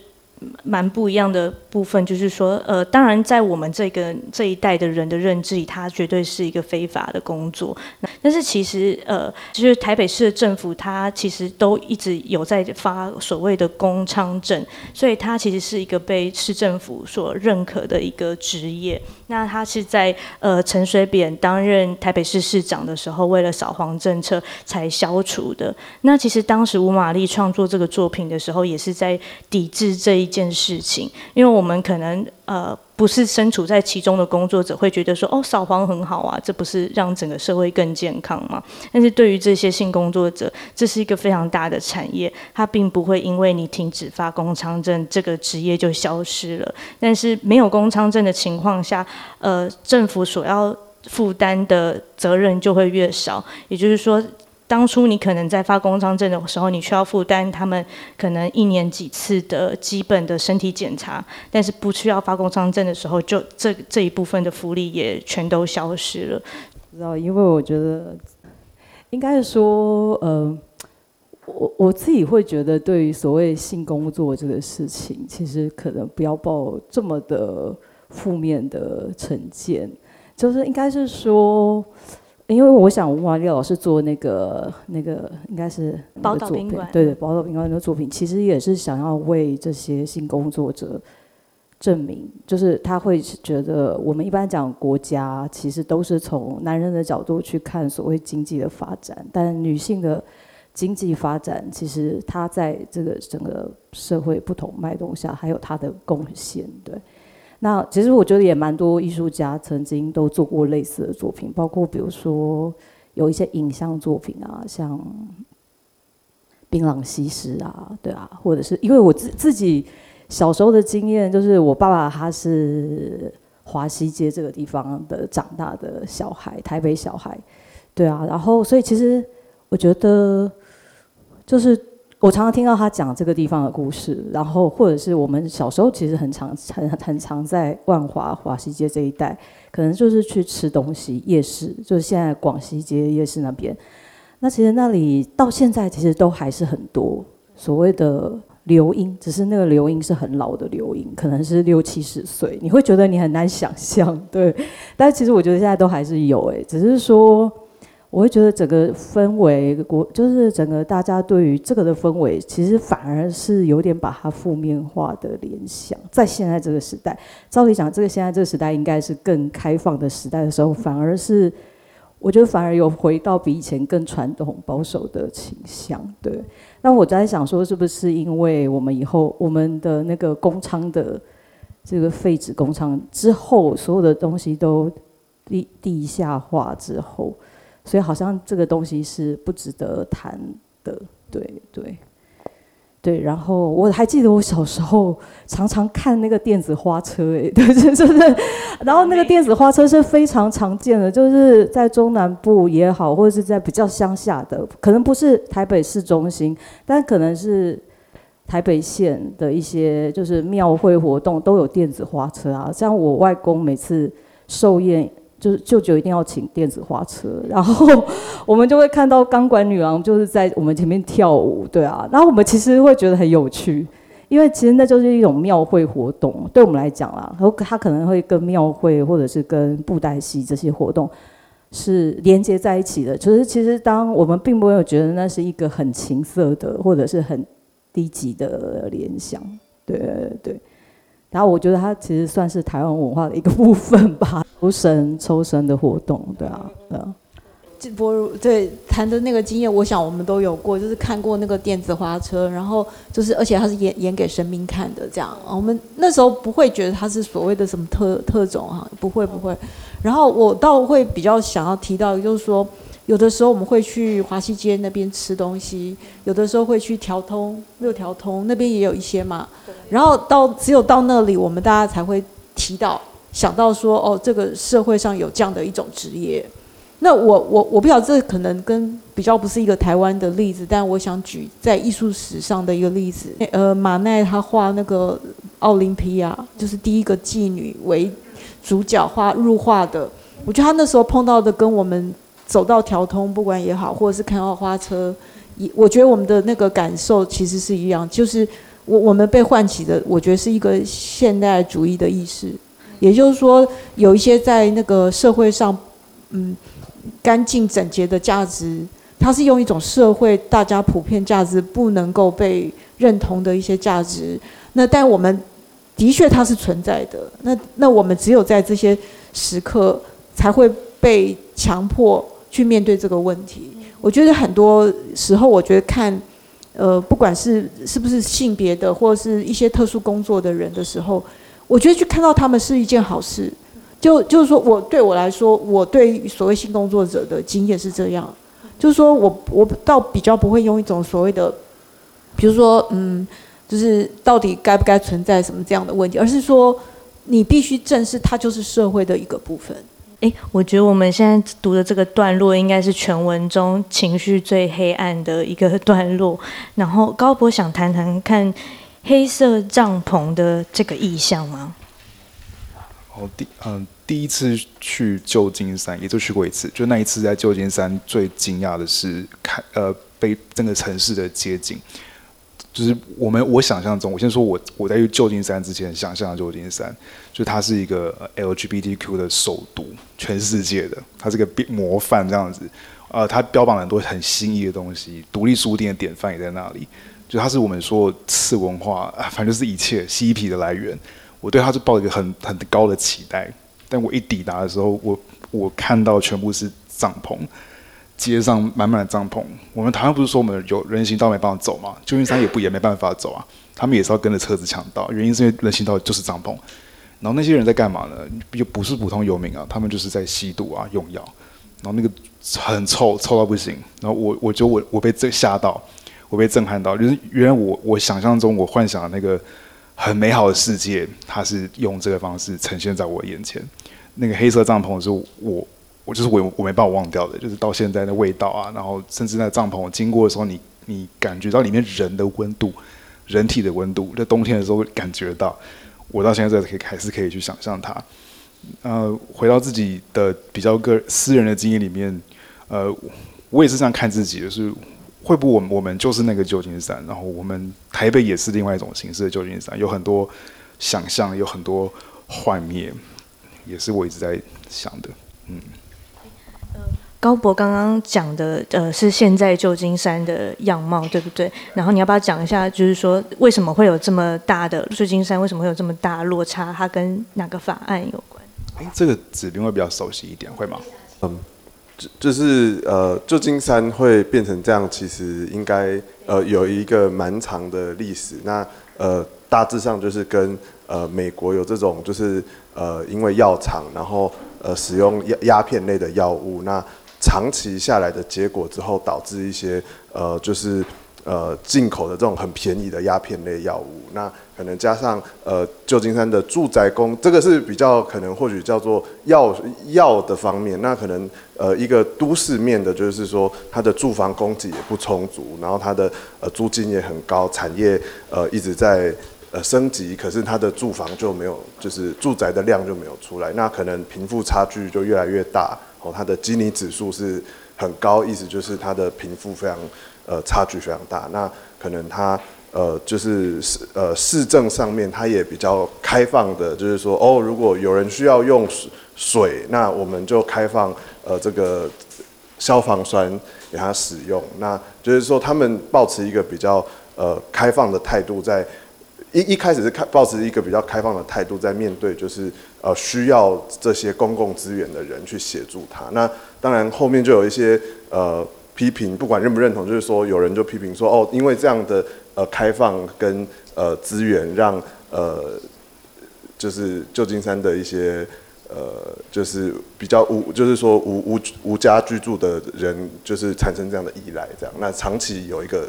蛮不一样的部分，就是说，呃，当然，在我们这个这一代的人的认知里，它绝对是一个非法的工作。但是，其实，呃，就是台北市的政府，它其实都一直有在发所谓的工娼证，所以它其实是一个被市政府所认可的一个职业。那他是在呃陈水扁担任台北市市长的时候，为了扫黄政策才消除的。那其实当时吴玛丽创作这个作品的时候，也是在抵制这一件事情，因为我们可能呃。不是身处在其中的工作者会觉得说，哦，扫黄很好啊，这不是让整个社会更健康吗？但是对于这些性工作者，这是一个非常大的产业，它并不会因为你停止发工娼证，这个职业就消失了。但是没有工娼证的情况下，呃，政府所要负担的责任就会越少，也就是说。当初你可能在发工伤证的时候，你需要负担他们可能一年几次的基本的身体检查，但是不需要发工伤证的时候，就这这一部分的福利也全都消失了。不知道，因为我觉得应该是说，呃，我我自己会觉得，对于所谓性工作这个事情，其实可能不要抱这么的负面的成见，就是应该是说，因为我想吴玛丽老师做那个那个应该是宝岛宾馆，对对，宝岛宾馆的作品，其实也是想要为这些性工作者。证明就是他会觉得，我们一般讲国家其实都是从男人的角度去看所谓经济的发展，但女性的经济发展其实它在这个整个社会不同脉动下还有它的贡献。对，那其实我觉得也蛮多艺术家曾经都做过类似的作品，包括比如说有一些影像作品啊，像槟榔西施啊，对啊，或者是因为我自自己。小时候的经验就是，我爸爸他是华西街这个地方的长大的小孩，台北小孩，对啊，然后所以其实我觉得，就是我常常听到他讲这个地方的故事，然后或者是我们小时候其实很常很很常在万华华西街这一带，可能就是去吃东西，夜市就是现在广西街夜市那边，那其实那里到现在其实都还是很多所谓的。流音，只是那个流音是很老的流音，可能是六七十岁，你会觉得你很难想象，对。但其实我觉得现在都还是有，哎，只是说，我会觉得整个氛围，国就是整个大家对于这个的氛围，其实反而是有点把它负面化的联想。在现在这个时代，照理讲，这个现在这个时代应该是更开放的时代的时候，反而是。我觉得反而有回到比以前更传统保守的倾向，对。那我在想说，是不是因为我们以后我们的那个工厂的这个废纸工厂之后，所有的东西都地地下化之后，所以好像这个东西是不值得谈的，对对。对，然后我还记得我小时候常常看那个电子花车，哎，对，就是，然后那个电子花车是非常常见的，就是在中南部也好，或者是在比较乡下的，可能不是台北市中心，但可能是台北县的一些就是庙会活动都有电子花车啊，像我外公每次寿宴。就是舅舅一定要请电子花车，然后我们就会看到钢管女郎就是在我们前面跳舞，对啊，然后我们其实会觉得很有趣，因为其实那就是一种庙会活动，对我们来讲啦，然后它可能会跟庙会或者是跟布袋戏这些活动是连接在一起的。就是其实当我们并没有觉得那是一个很情色的或者是很低级的联想，对对。然后我觉得它其实算是台湾文化的一个部分吧，抽绳抽绳的活动，对啊，对啊。这博如对谈的那个经验，我想我们都有过，就是看过那个电子花车，然后就是而且它是演演给神明看的，这样。我们那时候不会觉得它是所谓的什么特特种哈，不会不会。然后我倒会比较想要提到，就是说。有的时候我们会去华西街那边吃东西，有的时候会去调通六条通那边也有一些嘛。然后到只有到那里，我们大家才会提到想到说，哦，这个社会上有这样的一种职业。那我我我不晓得这可能跟比较不是一个台湾的例子，但我想举在艺术史上的一个例子。呃，马奈他画那个奥林匹亚，就是第一个妓女为主角画入画的。我觉得他那时候碰到的跟我们。走到条通，不管也好，或者是看到花车，也我觉得我们的那个感受其实是一样，就是我我们被唤起的，我觉得是一个现代主义的意识，也就是说，有一些在那个社会上，嗯，干净整洁的价值，它是用一种社会大家普遍价值不能够被认同的一些价值，那但我们的确它是存在的，那那我们只有在这些时刻才会被强迫。去面对这个问题，我觉得很多时候，我觉得看，呃，不管是是不是性别的，或者是一些特殊工作的人的时候，我觉得去看到他们是一件好事。就就是说我对我来说，我对所谓性工作者的经验是这样，就是说我我倒比较不会用一种所谓的，比如说嗯，就是到底该不该存在什么这样的问题，而是说你必须正视它就是社会的一个部分。诶，我觉得我们现在读的这个段落，应该是全文中情绪最黑暗的一个段落。然后高博想谈谈看黑色帐篷的这个意象吗？哦，第嗯，第一次去旧金山，也就去过一次。就那一次在旧金山，最惊讶的是看呃被整个城市的街景。就是我们我想象中，我先说我我在去旧金山之前想象的旧金山，就它是一个 LGBTQ 的首都，全世界的，它是个模范这样子。呃，它标榜很多很新意的东西，独立书店的典范也在那里。就它是我们说次文化，反正就是一切嬉皮的来源。我对它是抱一个很很高的期待，但我一抵达的时候，我我看到全部是帐篷。街上满满的帐篷，我们台湾不是说我们有人行道没办法走吗？旧金山也不也没办法走啊，他们也是要跟着车子抢道，原因是因为人行道就是帐篷。然后那些人在干嘛呢？又不是普通游民啊，他们就是在吸毒啊、用药，然后那个很臭，臭到不行。然后我我就我我被这吓到，我被震撼到，就是原来我我想象中我幻想的那个很美好的世界，它是用这个方式呈现在我眼前。那个黑色帐篷是我。我就是我，我没办法忘掉的，就是到现在的味道啊，然后甚至那帐篷经过的时候，你你感觉到里面人的温度，人体的温度，在冬天的时候感觉到，我到现在可以还是可以去想象它。呃，回到自己的比较个私人的经验里面，呃，我也是这样看自己的，是会不会我们我们就是那个旧金山，然后我们台北也是另外一种形式的旧金山，有很多想象，有很多幻灭，也是我一直在想的，嗯。高博刚刚讲的，呃，是现在旧金山的样貌，对不对？然后你要不要讲一下，就是说为什么会有这么大的旧金山？为什么会有这么大落差？它跟哪个法案有关？哎，这个子彬会比较熟悉一点，会吗？嗯，就就是呃，旧金山会变成这样，其实应该呃有一个蛮长的历史。那呃，大致上就是跟呃美国有这种，就是呃因为药厂，然后呃使用鸦鸦片类的药物，那长期下来的结果之后，导致一些呃，就是呃进口的这种很便宜的鸦片类药物。那可能加上呃旧金山的住宅供，这个是比较可能或许叫做要要的方面。那可能呃一个都市面的，就是说它的住房供给也不充足，然后它的呃租金也很高，产业呃一直在呃升级，可是它的住房就没有，就是住宅的量就没有出来，那可能贫富差距就越来越大。哦，它的基尼指数是很高，意思就是它的贫富非常呃差距非常大。那可能它呃就是市呃市政上面它也比较开放的，就是说哦，如果有人需要用水，那我们就开放呃这个消防栓给他使用。那就是说他们保持一个比较呃开放的态度在，在一一开始是开抱持一个比较开放的态度在面对就是。呃，需要这些公共资源的人去协助他。那当然后面就有一些呃批评，不管认不认同，就是说有人就批评说，哦，因为这样的呃开放跟呃资源让，让呃就是旧金山的一些呃就是比较无，就是说无无无家居住的人，就是产生这样的依赖，这样。那长期有一个。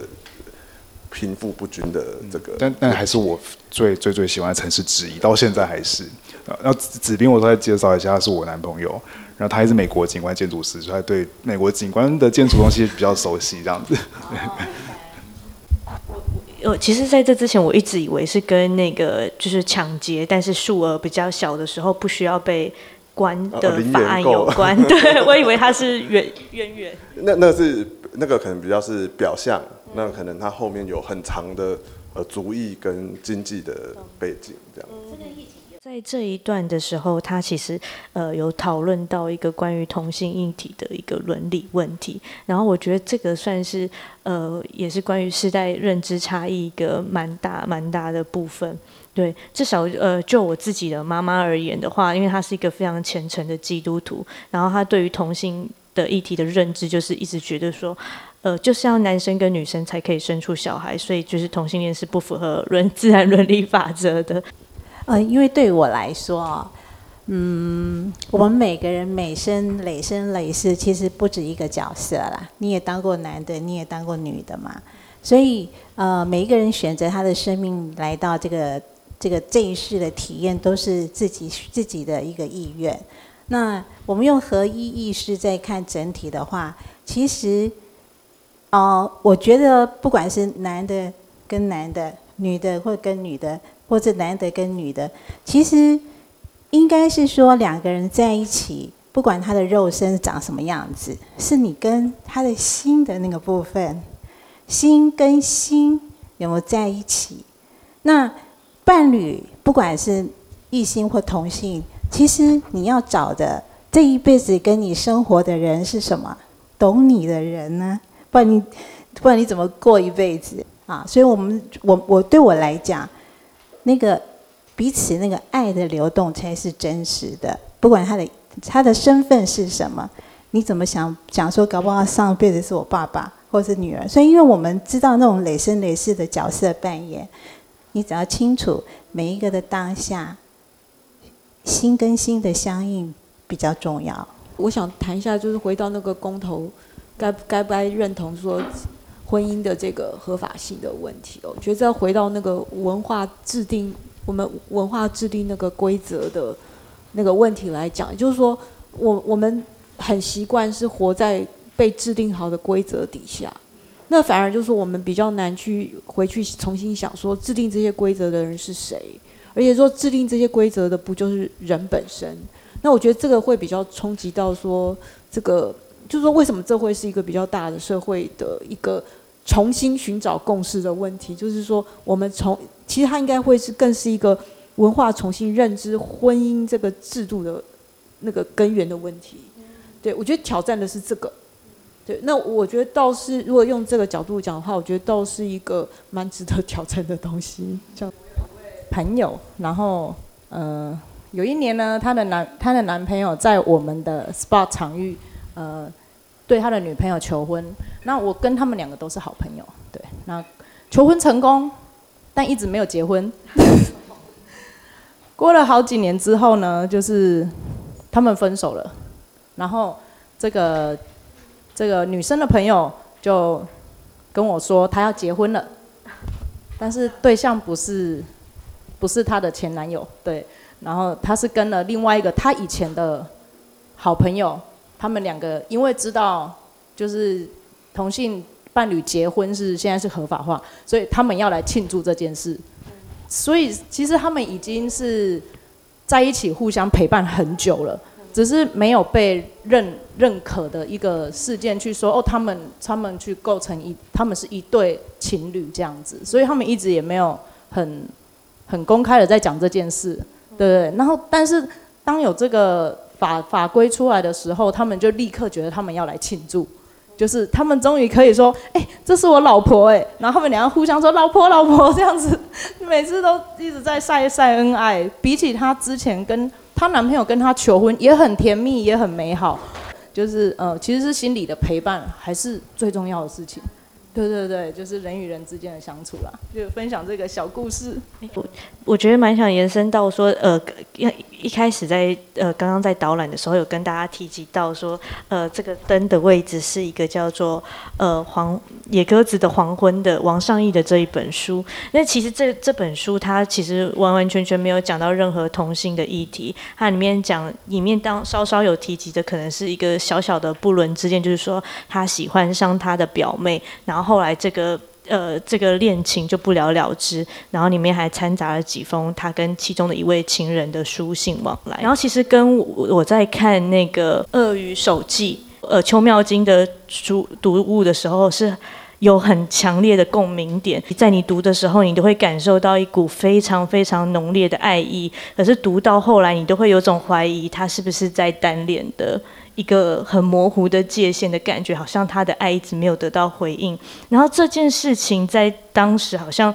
贫富不均的这个，但但还是我最最最喜欢的城市之一，到现在还是。然后子斌，我再介绍一下，他是我男朋友，然后他也是美国景观建筑师，所以他对美国景观的建筑东西比较熟悉，这样子。我我其实在这之前，我一直以为是跟那个就是抢劫，但是数额比较小的时候不需要被关的法案有 关。对，我以为他是渊渊源。那那是那个可能比较是表象。那可能它后面有很长的呃族裔跟经济的背景，这样。在这一段的时候，他其实呃有讨论到一个关于同性议题的一个伦理问题，然后我觉得这个算是呃也是关于世代认知差异一个蛮大蛮大的部分。对，至少呃就我自己的妈妈而言的话，因为她是一个非常虔诚的基督徒，然后她对于同性的议题的认知就是一直觉得说。呃，就是要男生跟女生才可以生出小孩，所以就是同性恋是不符合伦 自然伦理法则的。呃，因为对我来说，嗯，我们每个人每生累生累世，其实不止一个角色啦。你也当过男的，你也当过女的嘛。所以，呃，每一个人选择他的生命来到这个这个这一世的体验，都是自己自己的一个意愿。那我们用合一意识在看整体的话，其实。哦，我觉得不管是男的跟男的，女的或跟女的，或者男的跟女的，其实应该是说两个人在一起，不管他的肉身长什么样子，是你跟他的心的那个部分心跟心有没有在一起？那伴侣不管是异性或同性，其实你要找的这一辈子跟你生活的人是什么？懂你的人呢？不然你不然你怎么过一辈子啊？所以我们我我对我来讲，那个彼此那个爱的流动才是真实的。不管他的他的身份是什么，你怎么想讲说，搞不好上辈子是我爸爸或是女儿。所以因为我们知道那种累生累世的角色扮演，你只要清楚每一个的当下，心跟心的相应比较重要。我想谈一下，就是回到那个公投，该该不该认同说婚姻的这个合法性的问题哦。我觉得要回到那个文化制定，我们文化制定那个规则的那个问题来讲，就是说我我们很习惯是活在被制定好的规则底下，那反而就是我们比较难去回去重新想说制定这些规则的人是谁，而且说制定这些规则的不就是人本身？那我觉得这个会比较冲击到说，这个就是说为什么这会是一个比较大的社会的一个重新寻找共识的问题？就是说，我们从其实它应该会是更是一个文化重新认知婚姻这个制度的那个根源的问题。对，我觉得挑战的是这个。对，那我觉得倒是如果用这个角度讲的话，我觉得倒是一个蛮值得挑战的东西。叫，朋友，然后呃。有一年呢，她的男她的男朋友在我们的 SPA 场域，呃，对他的女朋友求婚。那我跟他们两个都是好朋友，对。那求婚成功，但一直没有结婚。过了好几年之后呢，就是他们分手了。然后这个这个女生的朋友就跟我说，她要结婚了，但是对象不是不是她的前男友，对。然后她是跟了另外一个她以前的好朋友，他们两个因为知道就是同性伴侣结婚是现在是合法化，所以他们要来庆祝这件事。所以其实他们已经是在一起互相陪伴很久了，只是没有被认认可的一个事件去说哦，他们他们去构成一他们是一对情侣这样子，所以他们一直也没有很很公开的在讲这件事。对，然后但是当有这个法法规出来的时候，他们就立刻觉得他们要来庆祝，就是他们终于可以说，哎，这是我老婆哎，然后他们两个互相说老婆老婆这样子，每次都一直在晒晒恩爱。比起她之前跟她男朋友跟她求婚也很甜蜜也很美好，就是呃其实是心里的陪伴还是最重要的事情。对对对，就是人与人之间的相处啦，就分享这个小故事。我我觉得蛮想延伸到说，呃，一一开始在呃刚刚在导览的时候有跟大家提及到说，呃，这个灯的位置是一个叫做呃黄野鸽子的黄昏的王尚义的这一本书。那其实这这本书它其实完完全全没有讲到任何同性的议题，它里面讲里面当稍稍有提及的可能是一个小小的不伦之间，就是说他喜欢上他的表妹，然后。后来这个呃这个恋情就不了了之，然后里面还掺杂了几封他跟其中的一位情人的书信往来。然后其实跟我在看那个《鳄鱼手记》呃邱妙津的书读物的时候，是有很强烈的共鸣点。在你读的时候，你都会感受到一股非常非常浓烈的爱意。可是读到后来，你都会有种怀疑，他是不是在单恋的。一个很模糊的界限的感觉，好像他的爱一直没有得到回应。然后这件事情在当时，好像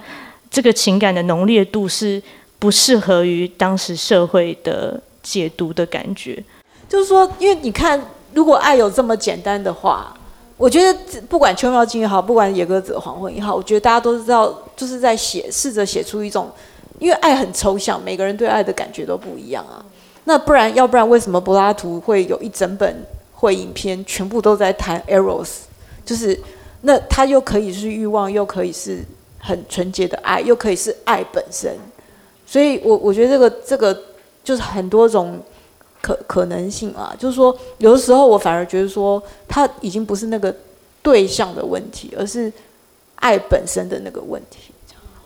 这个情感的浓烈度是不适合于当时社会的解读的感觉。就是说，因为你看，如果爱有这么简单的话，我觉得不管邱妙津也好，不管野鸽子黄昏也好，我觉得大家都知道，就是在写，试着写出一种，因为爱很抽象，每个人对爱的感觉都不一样啊。那不然，要不然为什么柏拉图会有一整本会影片，全部都在谈 eros？就是那他又可以是欲望，又可以是很纯洁的爱，又可以是爱本身。所以我我觉得这个这个就是很多种可可能性啊。就是说，有的时候我反而觉得说，他已经不是那个对象的问题，而是爱本身的那个问题。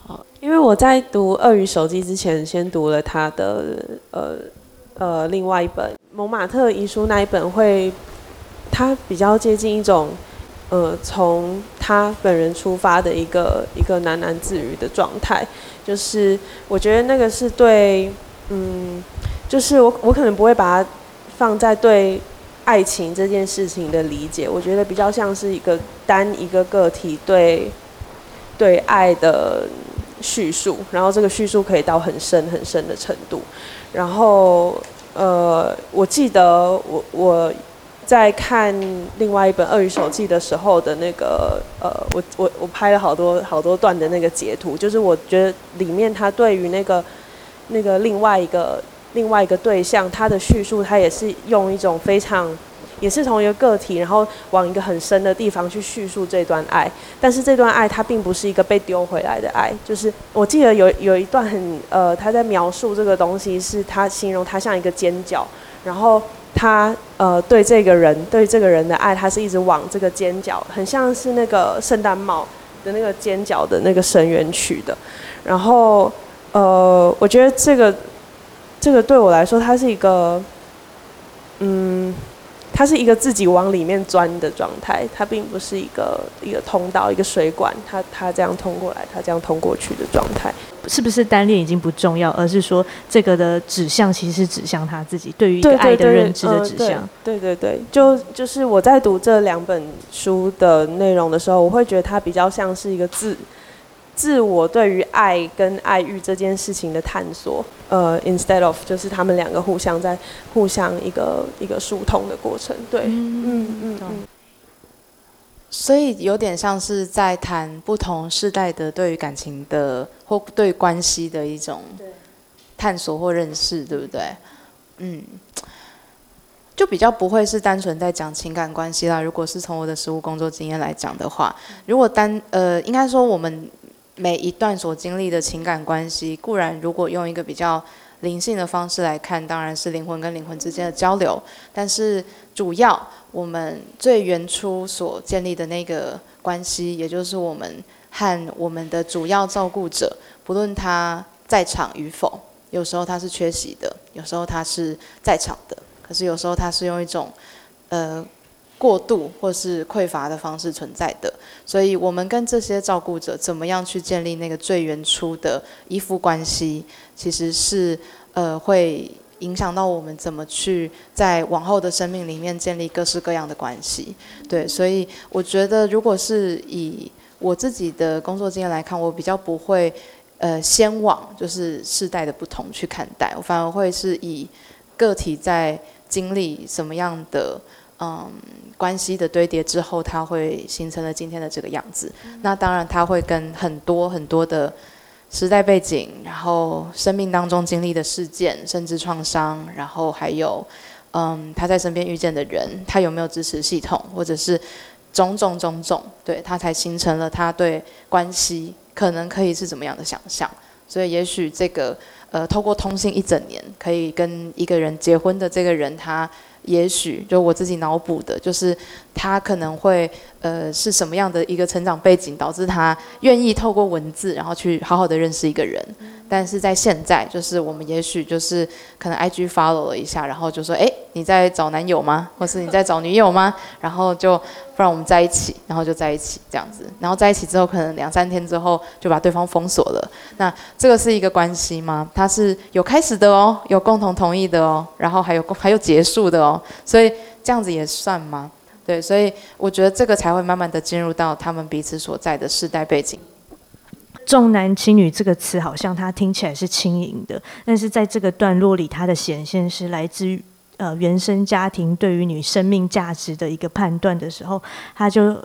好，因为我在读《鳄鱼手机》之前，先读了他的呃。呃，另外一本《蒙马特遗书》那一本会，它比较接近一种，呃，从他本人出发的一个一个喃喃自语的状态，就是我觉得那个是对，嗯，就是我我可能不会把它放在对爱情这件事情的理解，我觉得比较像是一个单一个个体对对爱的叙述，然后这个叙述可以到很深很深的程度，然后呃，我记得我我。在看另外一本《鳄鱼手记》的时候的那个呃，我我我拍了好多好多段的那个截图，就是我觉得里面他对于那个那个另外一个另外一个对象，他的叙述，他也是用一种非常，也是从一个个体，然后往一个很深的地方去叙述这段爱，但是这段爱它并不是一个被丢回来的爱，就是我记得有有一段很呃，他在描述这个东西，是他形容他像一个尖角，然后。他呃对这个人对这个人的爱，他是一直往这个尖角，很像是那个圣诞帽的那个尖角的那个深渊去的。然后呃，我觉得这个这个对我来说，它是一个嗯。它是一个自己往里面钻的状态，它并不是一个一个通道、一个水管，它它这样通过来，它这样通过去的状态，是不是单恋已经不重要，而是说这个的指向其实是指向他自己对于一个爱的认知的指向。对对对，就就是我在读这两本书的内容的时候，我会觉得它比较像是一个字。自我对于爱跟爱欲这件事情的探索，呃，instead of 就是他们两个互相在互相一个一个疏通的过程，对，嗯嗯嗯，嗯。所以有点像是在谈不同世代的对于感情的或对关系的一种探索或认识，对不对？嗯，就比较不会是单纯在讲情感关系啦。如果是从我的实务工作经验来讲的话，如果单呃，应该说我们。每一段所经历的情感关系，固然如果用一个比较灵性的方式来看，当然是灵魂跟灵魂之间的交流。但是主要我们最原初所建立的那个关系，也就是我们和我们的主要照顾者，不论他在场与否，有时候他是缺席的，有时候他是在场的，可是有时候他是用一种呃。过度或是匮乏的方式存在的，所以我们跟这些照顾者怎么样去建立那个最原初的依附关系，其实是呃会影响到我们怎么去在往后的生命里面建立各式各样的关系。对，所以我觉得如果是以我自己的工作经验来看，我比较不会呃先往就是世代的不同去看待，我反而会是以个体在经历什么样的。嗯，关系的堆叠之后，它会形成了今天的这个样子。那当然，它会跟很多很多的时代背景，然后生命当中经历的事件，甚至创伤，然后还有嗯，他在身边遇见的人，他有没有支持系统，或者是种种种种，对，他才形成了他对关系可能可以是怎么样的想象。所以，也许这个呃，透过通信一整年，可以跟一个人结婚的这个人，他。也许就我自己脑补的，就是他可能会呃是什么样的一个成长背景，导致他愿意透过文字，然后去好好的认识一个人。但是在现在，就是我们也许就是可能 IG follow 了一下，然后就说，哎，你在找男友吗？或是你在找女友吗？然后就不然我们在一起，然后就在一起这样子。然后在一起之后，可能两三天之后就把对方封锁了。那这个是一个关系吗？它是有开始的哦，有共同同意的哦，然后还有还有结束的哦。所以这样子也算吗？对，所以我觉得这个才会慢慢的进入到他们彼此所在的世代背景。重男轻女这个词好像它听起来是轻盈的，但是在这个段落里，它的显现是来自于呃原生家庭对于你生命价值的一个判断的时候，它就。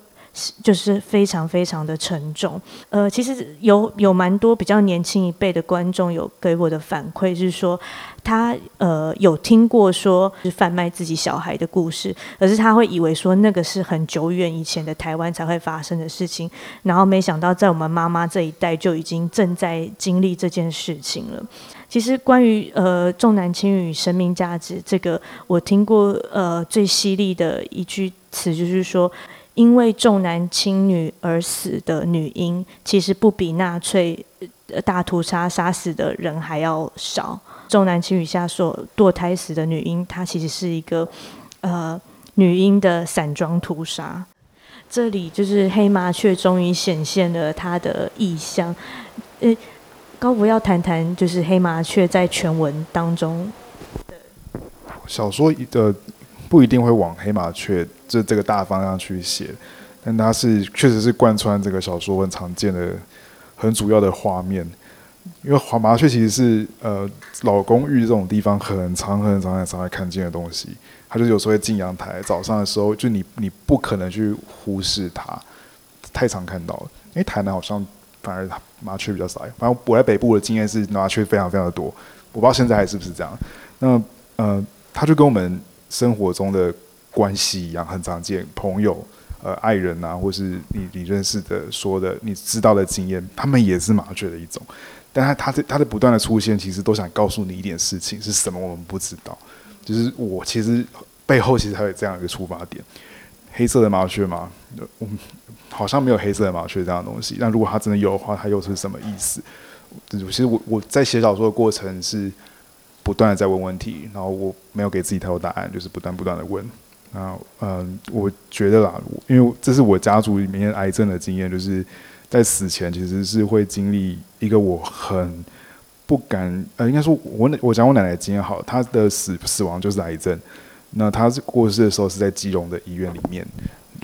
就是非常非常的沉重，呃，其实有有蛮多比较年轻一辈的观众有给我的反馈，是说他呃有听过说是贩卖自己小孩的故事，可是他会以为说那个是很久远以前的台湾才会发生的事情，然后没想到在我们妈妈这一代就已经正在经历这件事情了。其实关于呃重男轻女生命价值这个，我听过呃最犀利的一句词就是说。因为重男轻女而死的女婴，其实不比纳粹大屠杀杀死的人还要少。重男轻女下所堕胎死的女婴，她其实是一个呃女婴的散装屠杀。这里就是黑麻雀终于显现了它的意象。呃，高博要谈谈，就是黑麻雀在全文当中。小说的不一定会往黑麻雀这这个大方向去写，但它是确实是贯穿这个小说很常见的、很主要的画面。因为黄麻雀其实是呃老公寓这种地方很常、很常、很常会看见的东西。它就有时候会进阳台，早上的时候就你你不可能去忽视它，太常看到了。因为台南好像反而麻雀比较少。反正我在北部的经验是麻雀非常非常的多，我不知道现在还是不是这样。那呃，它就跟我们生活中的关系一样，很常见，朋友、呃爱人啊，或是你你认识的、说的、你知道的经验，他们也是麻雀的一种。但他他的他的不断的出现，其实都想告诉你一点事情是什么，我们不知道。就是我其实背后其实还有这样一个出发点，黑色的麻雀嘛，我好像没有黑色的麻雀这样的东西。那如果它真的有的话，它又是什么意思？其实我我在写小说的过程是不断的在问问题，然后我没有给自己太多答案，就是不断不断的问。啊嗯，我觉得啦，因为这是我家族里面癌症的经验，就是在死前其实是会经历一个我很。不敢，呃，应该说我，我我讲我奶奶的经验好，她的死死亡就是癌症。那她是过世的时候是在基隆的医院里面。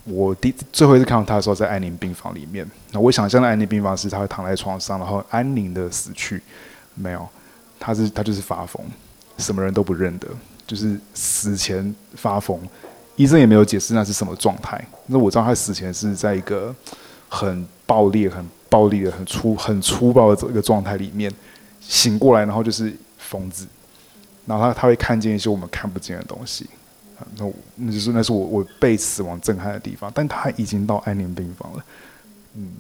我第最后一次看到她的时候在安宁病房里面。那我想象的安宁病房是她会躺在床上，然后安宁的死去。没有，她是她就是发疯，什么人都不认得，就是死前发疯。医生也没有解释那是什么状态。那我知道他死前是在一个很暴力、很暴力的、很粗、很粗暴的这个状态里面。醒过来，然后就是疯子，然后他他会看见一些我们看不见的东西，那那就是那是我我被死亡震撼的地方，但他已经到安宁病房了，嗯。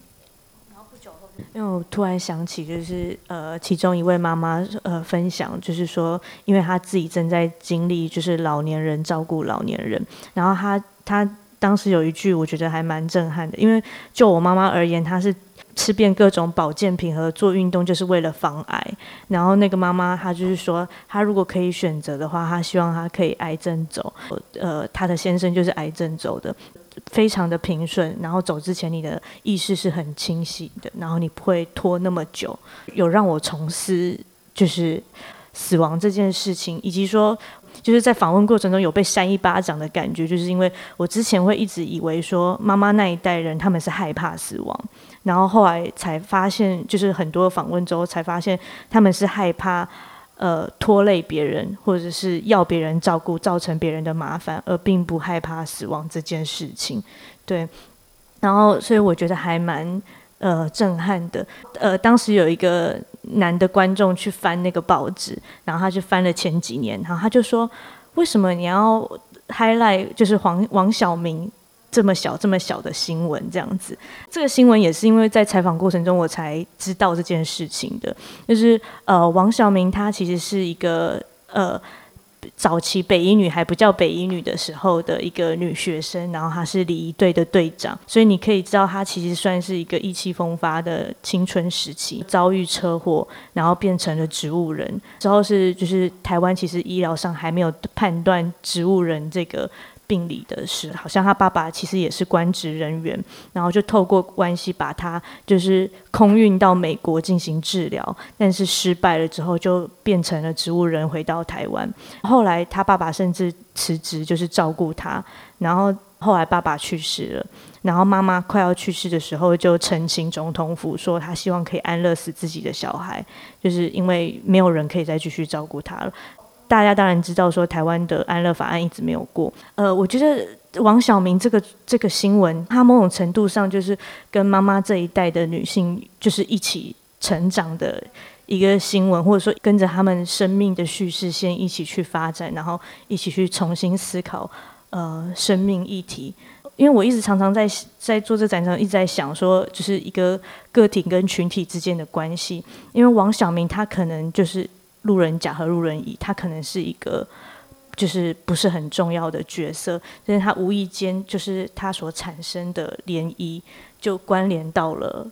因为我突然想起，就是呃，其中一位妈妈呃分享，就是说，因为她自己正在经历，就是老年人照顾老年人，然后她她当时有一句我觉得还蛮震撼的，因为就我妈妈而言，她是。吃遍各种保健品和做运动，就是为了防癌。然后那个妈妈她就是说，她如果可以选择的话，她希望她可以癌症走。呃，她的先生就是癌症走的，非常的平顺。然后走之前，你的意识是很清晰的，然后你不会拖那么久。有让我重思，就是死亡这件事情，以及说。就是在访问过程中有被扇一巴掌的感觉，就是因为我之前会一直以为说妈妈那一代人他们是害怕死亡，然后后来才发现，就是很多访问之后才发现他们是害怕呃拖累别人，或者是要别人照顾，造成别人的麻烦，而并不害怕死亡这件事情。对，然后所以我觉得还蛮呃震撼的。呃，当时有一个。男的观众去翻那个报纸，然后他就翻了前几年，然后他就说：“为什么你要 highlight 就是黄王小明这么小这么小的新闻这样子？”这个新闻也是因为在采访过程中我才知道这件事情的，就是呃，王小明他其实是一个呃。早期北一女还不叫北一女的时候的一个女学生，然后她是礼仪队的队长，所以你可以知道她其实算是一个意气风发的青春时期，遭遇车祸，然后变成了植物人。之后是就是台湾其实医疗上还没有判断植物人这个。病理的事，好像他爸爸其实也是官职人员，然后就透过关系把他就是空运到美国进行治疗，但是失败了之后就变成了植物人回到台湾。后来他爸爸甚至辞职就是照顾他，然后后来爸爸去世了，然后妈妈快要去世的时候就呈请总统府说他希望可以安乐死自己的小孩，就是因为没有人可以再继续照顾他了。大家当然知道，说台湾的安乐法案一直没有过。呃，我觉得王小明这个这个新闻，他某种程度上就是跟妈妈这一代的女性就是一起成长的一个新闻，或者说跟着他们生命的叙事线一起去发展，然后一起去重新思考呃生命议题。因为我一直常常在在做这展上，一直在想说，就是一个个体跟群体之间的关系。因为王小明他可能就是。路人甲和路人乙，他可能是一个就是不是很重要的角色，但是他无意间就是他所产生的涟漪，就关联到了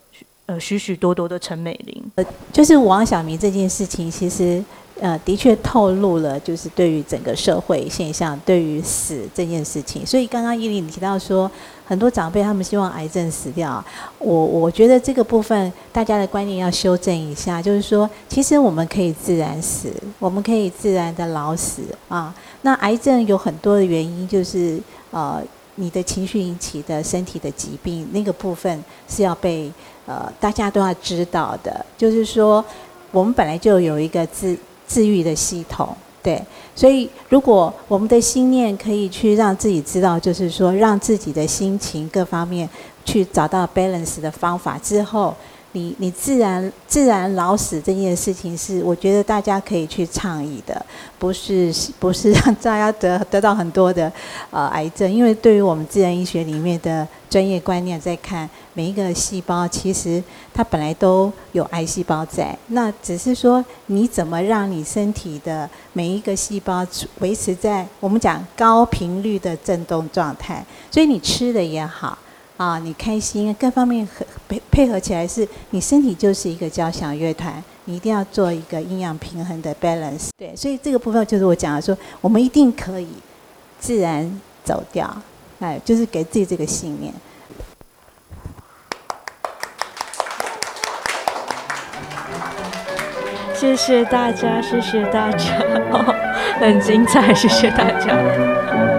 呃许许多多的陈美玲。呃，就是王小明这件事情，其实呃，的确透露了，就是对于整个社会现象，对于死这件事情。所以刚刚伊琳提到说，很多长辈他们希望癌症死掉，我我觉得这个部分大家的观念要修正一下，就是说，其实我们可以自然死，我们可以自然的老死啊。那癌症有很多的原因，就是呃，你的情绪引起的身体的疾病，那个部分是要被呃大家都要知道的，就是说，我们本来就有一个自治愈的系统，对，所以如果我们的心念可以去让自己知道，就是说让自己的心情各方面去找到 balance 的方法之后，你你自然自然老死这件事情是，我觉得大家可以去倡议的，不是 不是让大家得得到很多的呃癌症，因为对于我们自然医学里面的专业观念在看。每一个细胞其实它本来都有癌细胞在，那只是说你怎么让你身体的每一个细胞维持在我们讲高频率的振动状态，所以你吃的也好啊，你开心各方面和配配合起来是，你身体就是一个交响乐团，你一定要做一个阴阳平衡的 balance。对，所以这个部分就是我讲的说，我们一定可以自然走掉，哎，就是给自己这个信念。谢谢大家，谢谢大家，很精彩，谢谢大家。